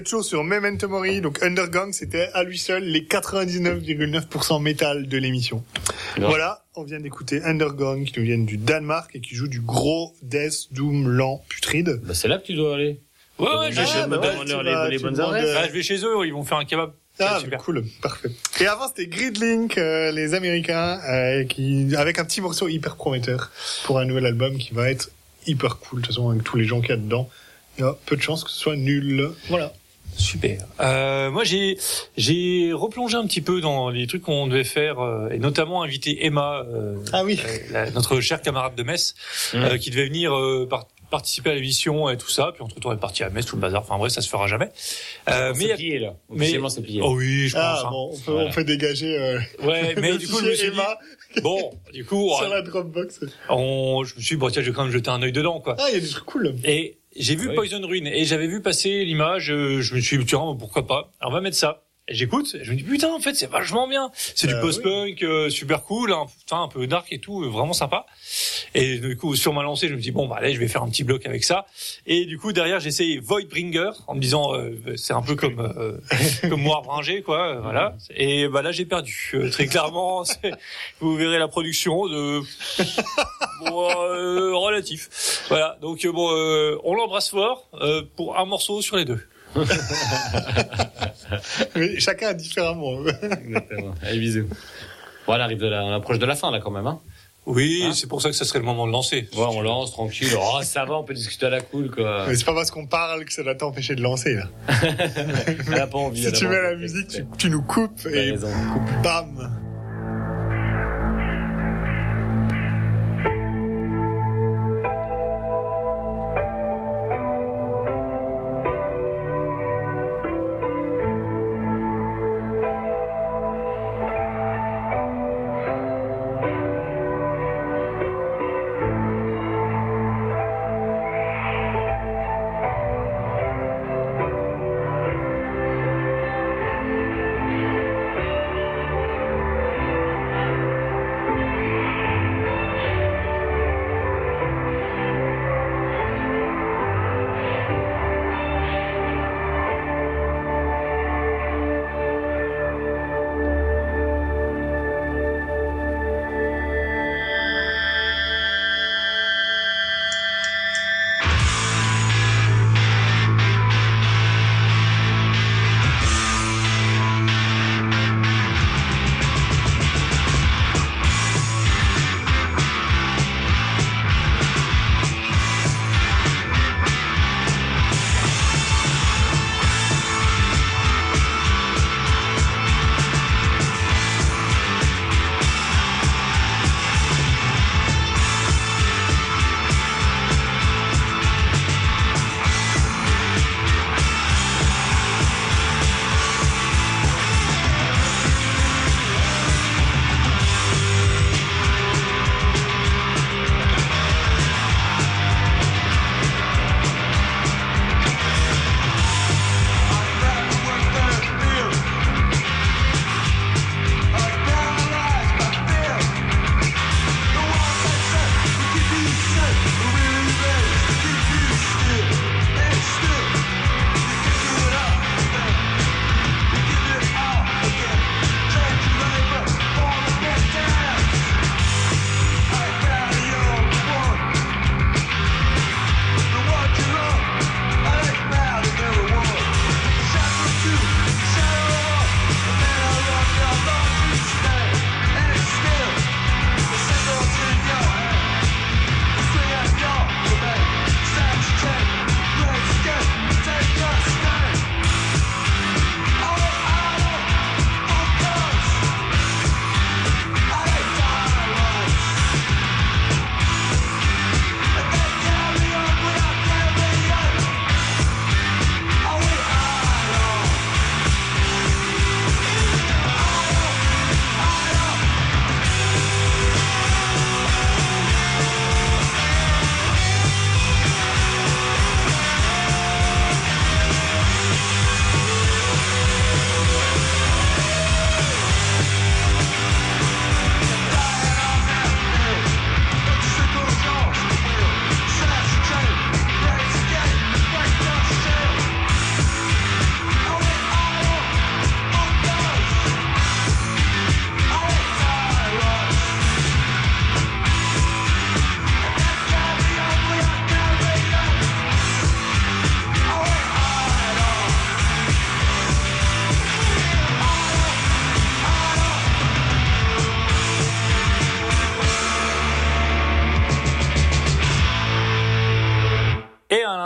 Êtes chaud sur Memento Mori, donc Undergang, c'était à lui seul les 99,9% métal de l'émission. Voilà, on vient d'écouter Undergang qui nous viennent du Danemark et qui joue du gros Death Doom lent putride. Bah, c'est là que tu dois aller. Ouais, ouais, je vais Ah, les bonnes je vais chez eux, ils vont faire un kebab. Ah, super. cool, parfait. Et avant, c'était Gridlink, euh, les Américains, euh, qui, avec un petit morceau hyper prometteur pour un nouvel album qui va être hyper cool. De toute façon, avec tous les gens qu'il y a dedans, il y a peu de chances que ce soit nul. Voilà. Super. Euh, moi, j'ai j'ai replongé un petit peu dans les trucs qu'on devait faire euh, et notamment inviter Emma, euh, ah oui, notre chère camarade de Metz, euh, qui devait venir euh, par- participer à l'émission et tout ça. Puis entre temps, elle est partie à Metz, tout le bazar. Enfin bref, ça se fera jamais. Euh, C'est plié, là. Officiellement, c'est plié. Oh oui, je pense. Ah, hein. bon, on peut, Voilà. on peut dégager, euh, Ouais, mais du coup, je me suis dit, Emma bon, du coup, sur la Dropbox. on, je me suis dit, bon, tiens, je vais quand même jeter un œil dedans, quoi. Ah, il y a des trucs cool. Et j'ai vu Oui. Poison Ruin et j'avais vu passer l'image. euh, je me suis dit, pourquoi pas Alors, on va mettre ça. J'écoute, et je me dis putain, en fait, c'est vachement bien. C'est Bah du post-punk, euh, super cool, hein, putain, un peu dark et tout, euh, vraiment sympa. Et du coup, sur ma lancée, je me dis bon, bah allez, je vais faire un petit bloc avec ça. Et du coup, derrière, j'ai essayé Voidbringer en me disant, euh, c'est un peu comme euh, comme Warbringer, quoi, voilà. Et bah là, j'ai perdu euh, très clairement. Vous verrez la production de bon, euh, relatif. Voilà. Donc bon, euh, on l'embrasse fort euh, pour un morceau sur les deux. Mais chacun différemment. Exactement. Allez, bisous. Bon, on arrive de la, on approche de la fin, là, quand même, hein. Oui, Hein c'est pour ça que ça serait le moment de lancer. Ouais, on lance, tranquille. Oh, ça va, on peut discuter à la cool, quoi. Mais c'est pas parce qu'on parle que ça doit t'empêcher de lancer, là. Elle a pas envie. Si tu mets la musique, tu, tu nous coupes et raison. bam.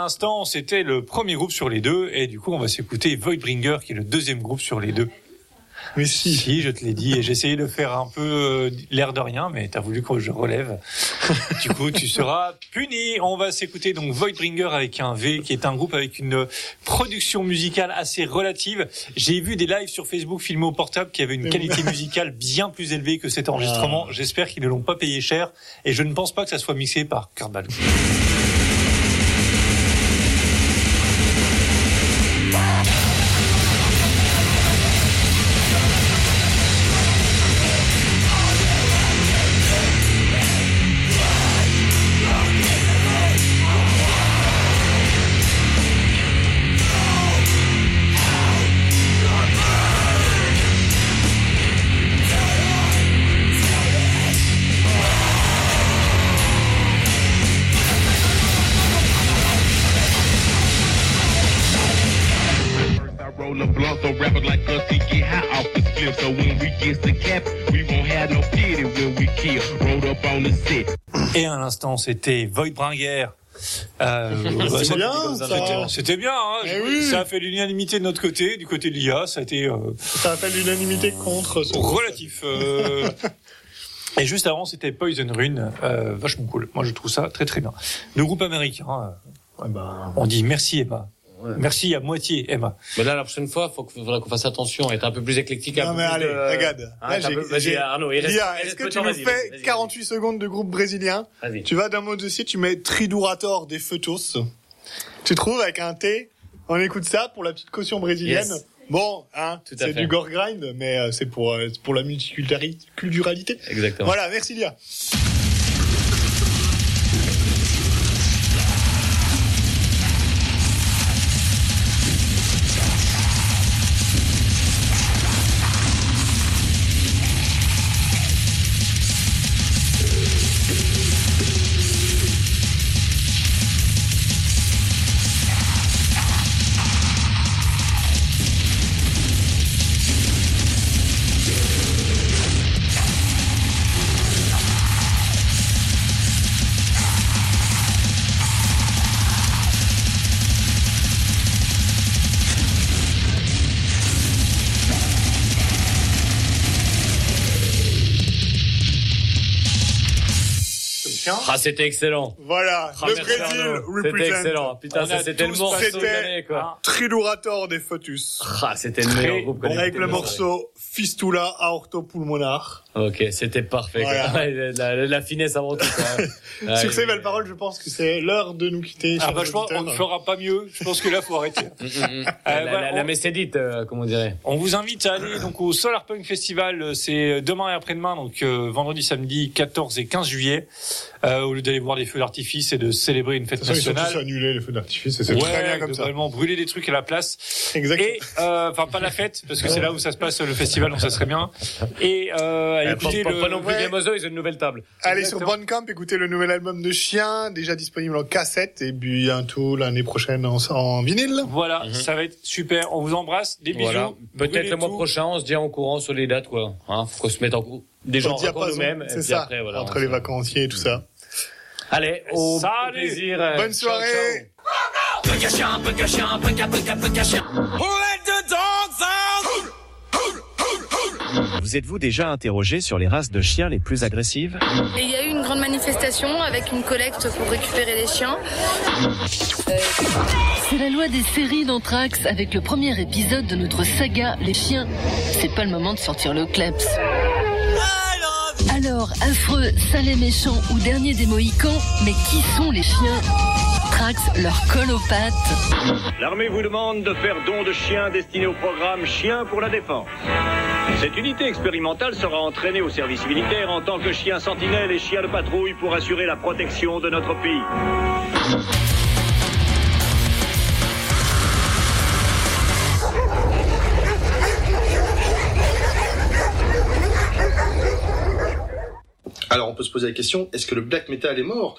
L'instant, c'était le premier groupe sur les deux, et du coup, on va s'écouter Voidbringer, qui est le deuxième groupe sur les deux. Mais si. Si, je te l'ai dit, et j'ai essayé de faire un peu euh, l'air de rien, mais t'as voulu que je relève. du coup, tu seras puni. On va s'écouter donc Voidbringer avec un V, qui est un groupe avec une production musicale assez relative. J'ai vu des lives sur Facebook filmés au portable qui avaient une qualité musicale bien plus élevée que cet enregistrement. J'espère qu'ils ne l'ont pas payé cher, et je ne pense pas que ça soit mixé par Kurt Ballou. So rappers like us, he get high off the split. So when we get to cap, we won't have no pity when we kill. Rolled up on the set. Et à l'instant, c'était Voidbringer. Euh, bah, ça- bien, c'était- ça. C'était bien, hein. Eh oui. ça a fait l'unanimité de notre côté, du côté de l'IA, ça a été euh, Ça a fait l'unanimité contre relatif. euh. Et juste avant, c'était Poison Rune, euh, vachement cool. Moi, je trouve ça très très bien. Le groupe américain, euh, on dit merci Emma. Merci à moitié Emma. Mais là, la prochaine fois, faut qu'on fasse attention, être un peu plus éclectique. Non mais allez, de- regarde. Hein, Vas-y, Arnaud, il reste. Est-ce que de tu nous fais vas-y, 48 secondes de groupe brésilien Vas-y. Tu vas d'un mot dossier, tu mets Tridurator des Fetos. Tu trouves avec un T On écoute ça pour la petite caution brésilienne. Yes. Bon, hein, Tout à c'est du gore grind, mais euh, c'est pour euh, c'est pour la multiculturalité. Exactement. Voilà, merci Lia. Ah, c'était excellent. Voilà, Ah, le Brésil represent. C'était excellent. Putain, On ça a c'était le morceau de l'année, quoi. Tridurator des Foetus. Ah, c'était le meilleur groupe Avec le morceau Fistula Aorto Pulmonar. Ok, c'était parfait. quoi. Voilà. La, la- la finesse avant tout. quoi. Ah, Sur ces belles paroles, je pense que c'est l'heure de nous quitter. Ah chers bah, on ne fera pas mieux. Je pense que là, faut arrêter. Mm, mm, mm. Euh, La, voilà, la, la on- Messédite, euh, comme on dirait. On vous invite à aller donc au Solar Punk Festival. euh, C'est demain et après-demain, donc euh, vendredi, samedi 14 et 15 juillet. Euh, au lieu d'aller voir des feux d'artifice et de célébrer une fête De toute façon, ils sont tous nationale. annulés, les feux d'artifice, et c'est Ouais, très bien comme ça. globalement, brûler des trucs à la place. Exactement. Et euh, enfin pas la fête parce que c'est là où ça se passe le festival, donc ça serait bien. Et euh, écoutez pas, le. pas non plus ouais. Game of Thrones, ils ont une nouvelle table. Allez Exactement. sur Bandcamp, écoutez le nouvel album de Chien, déjà disponible en cassette, et puis bientôt l'année prochaine en, en vinyle. Voilà, ça va être super. On vous embrasse. Des bisous. Mhm. Voilà. Peut-être le mois tout. prochain, on se dit en courant sur les dates, quoi. Hein, faut qu'on se mette en cou- déjà Au en nous-mêmes. C'est ça, après, voilà, entre on les vacanciers et tout ça. Allez, au Salut. plaisir. euh, Bonne ciao, soirée ciao. Vous êtes-vous déjà interrogé sur les races de chiens les plus agressives? Et il y a eu une grande manifestation avec une collecte pour récupérer les chiens. C'est la loi des séries d'Anthrax avec le premier épisode de notre saga Les chiens. C'est pas le moment de sortir le kleps. Alors, affreux, sale et méchant ou dernier des Mohicans, mais qui sont les chiens? Trax leur colle aux pattes. L'armée vous demande de faire don de chiens destinés au programme Chiens pour la défense. Cette unité expérimentale sera entraînée au service militaire en tant que chien sentinelle et chien de patrouille pour assurer la protection de notre pays. Alors on peut se poser la question, est-ce que le black metal est mort?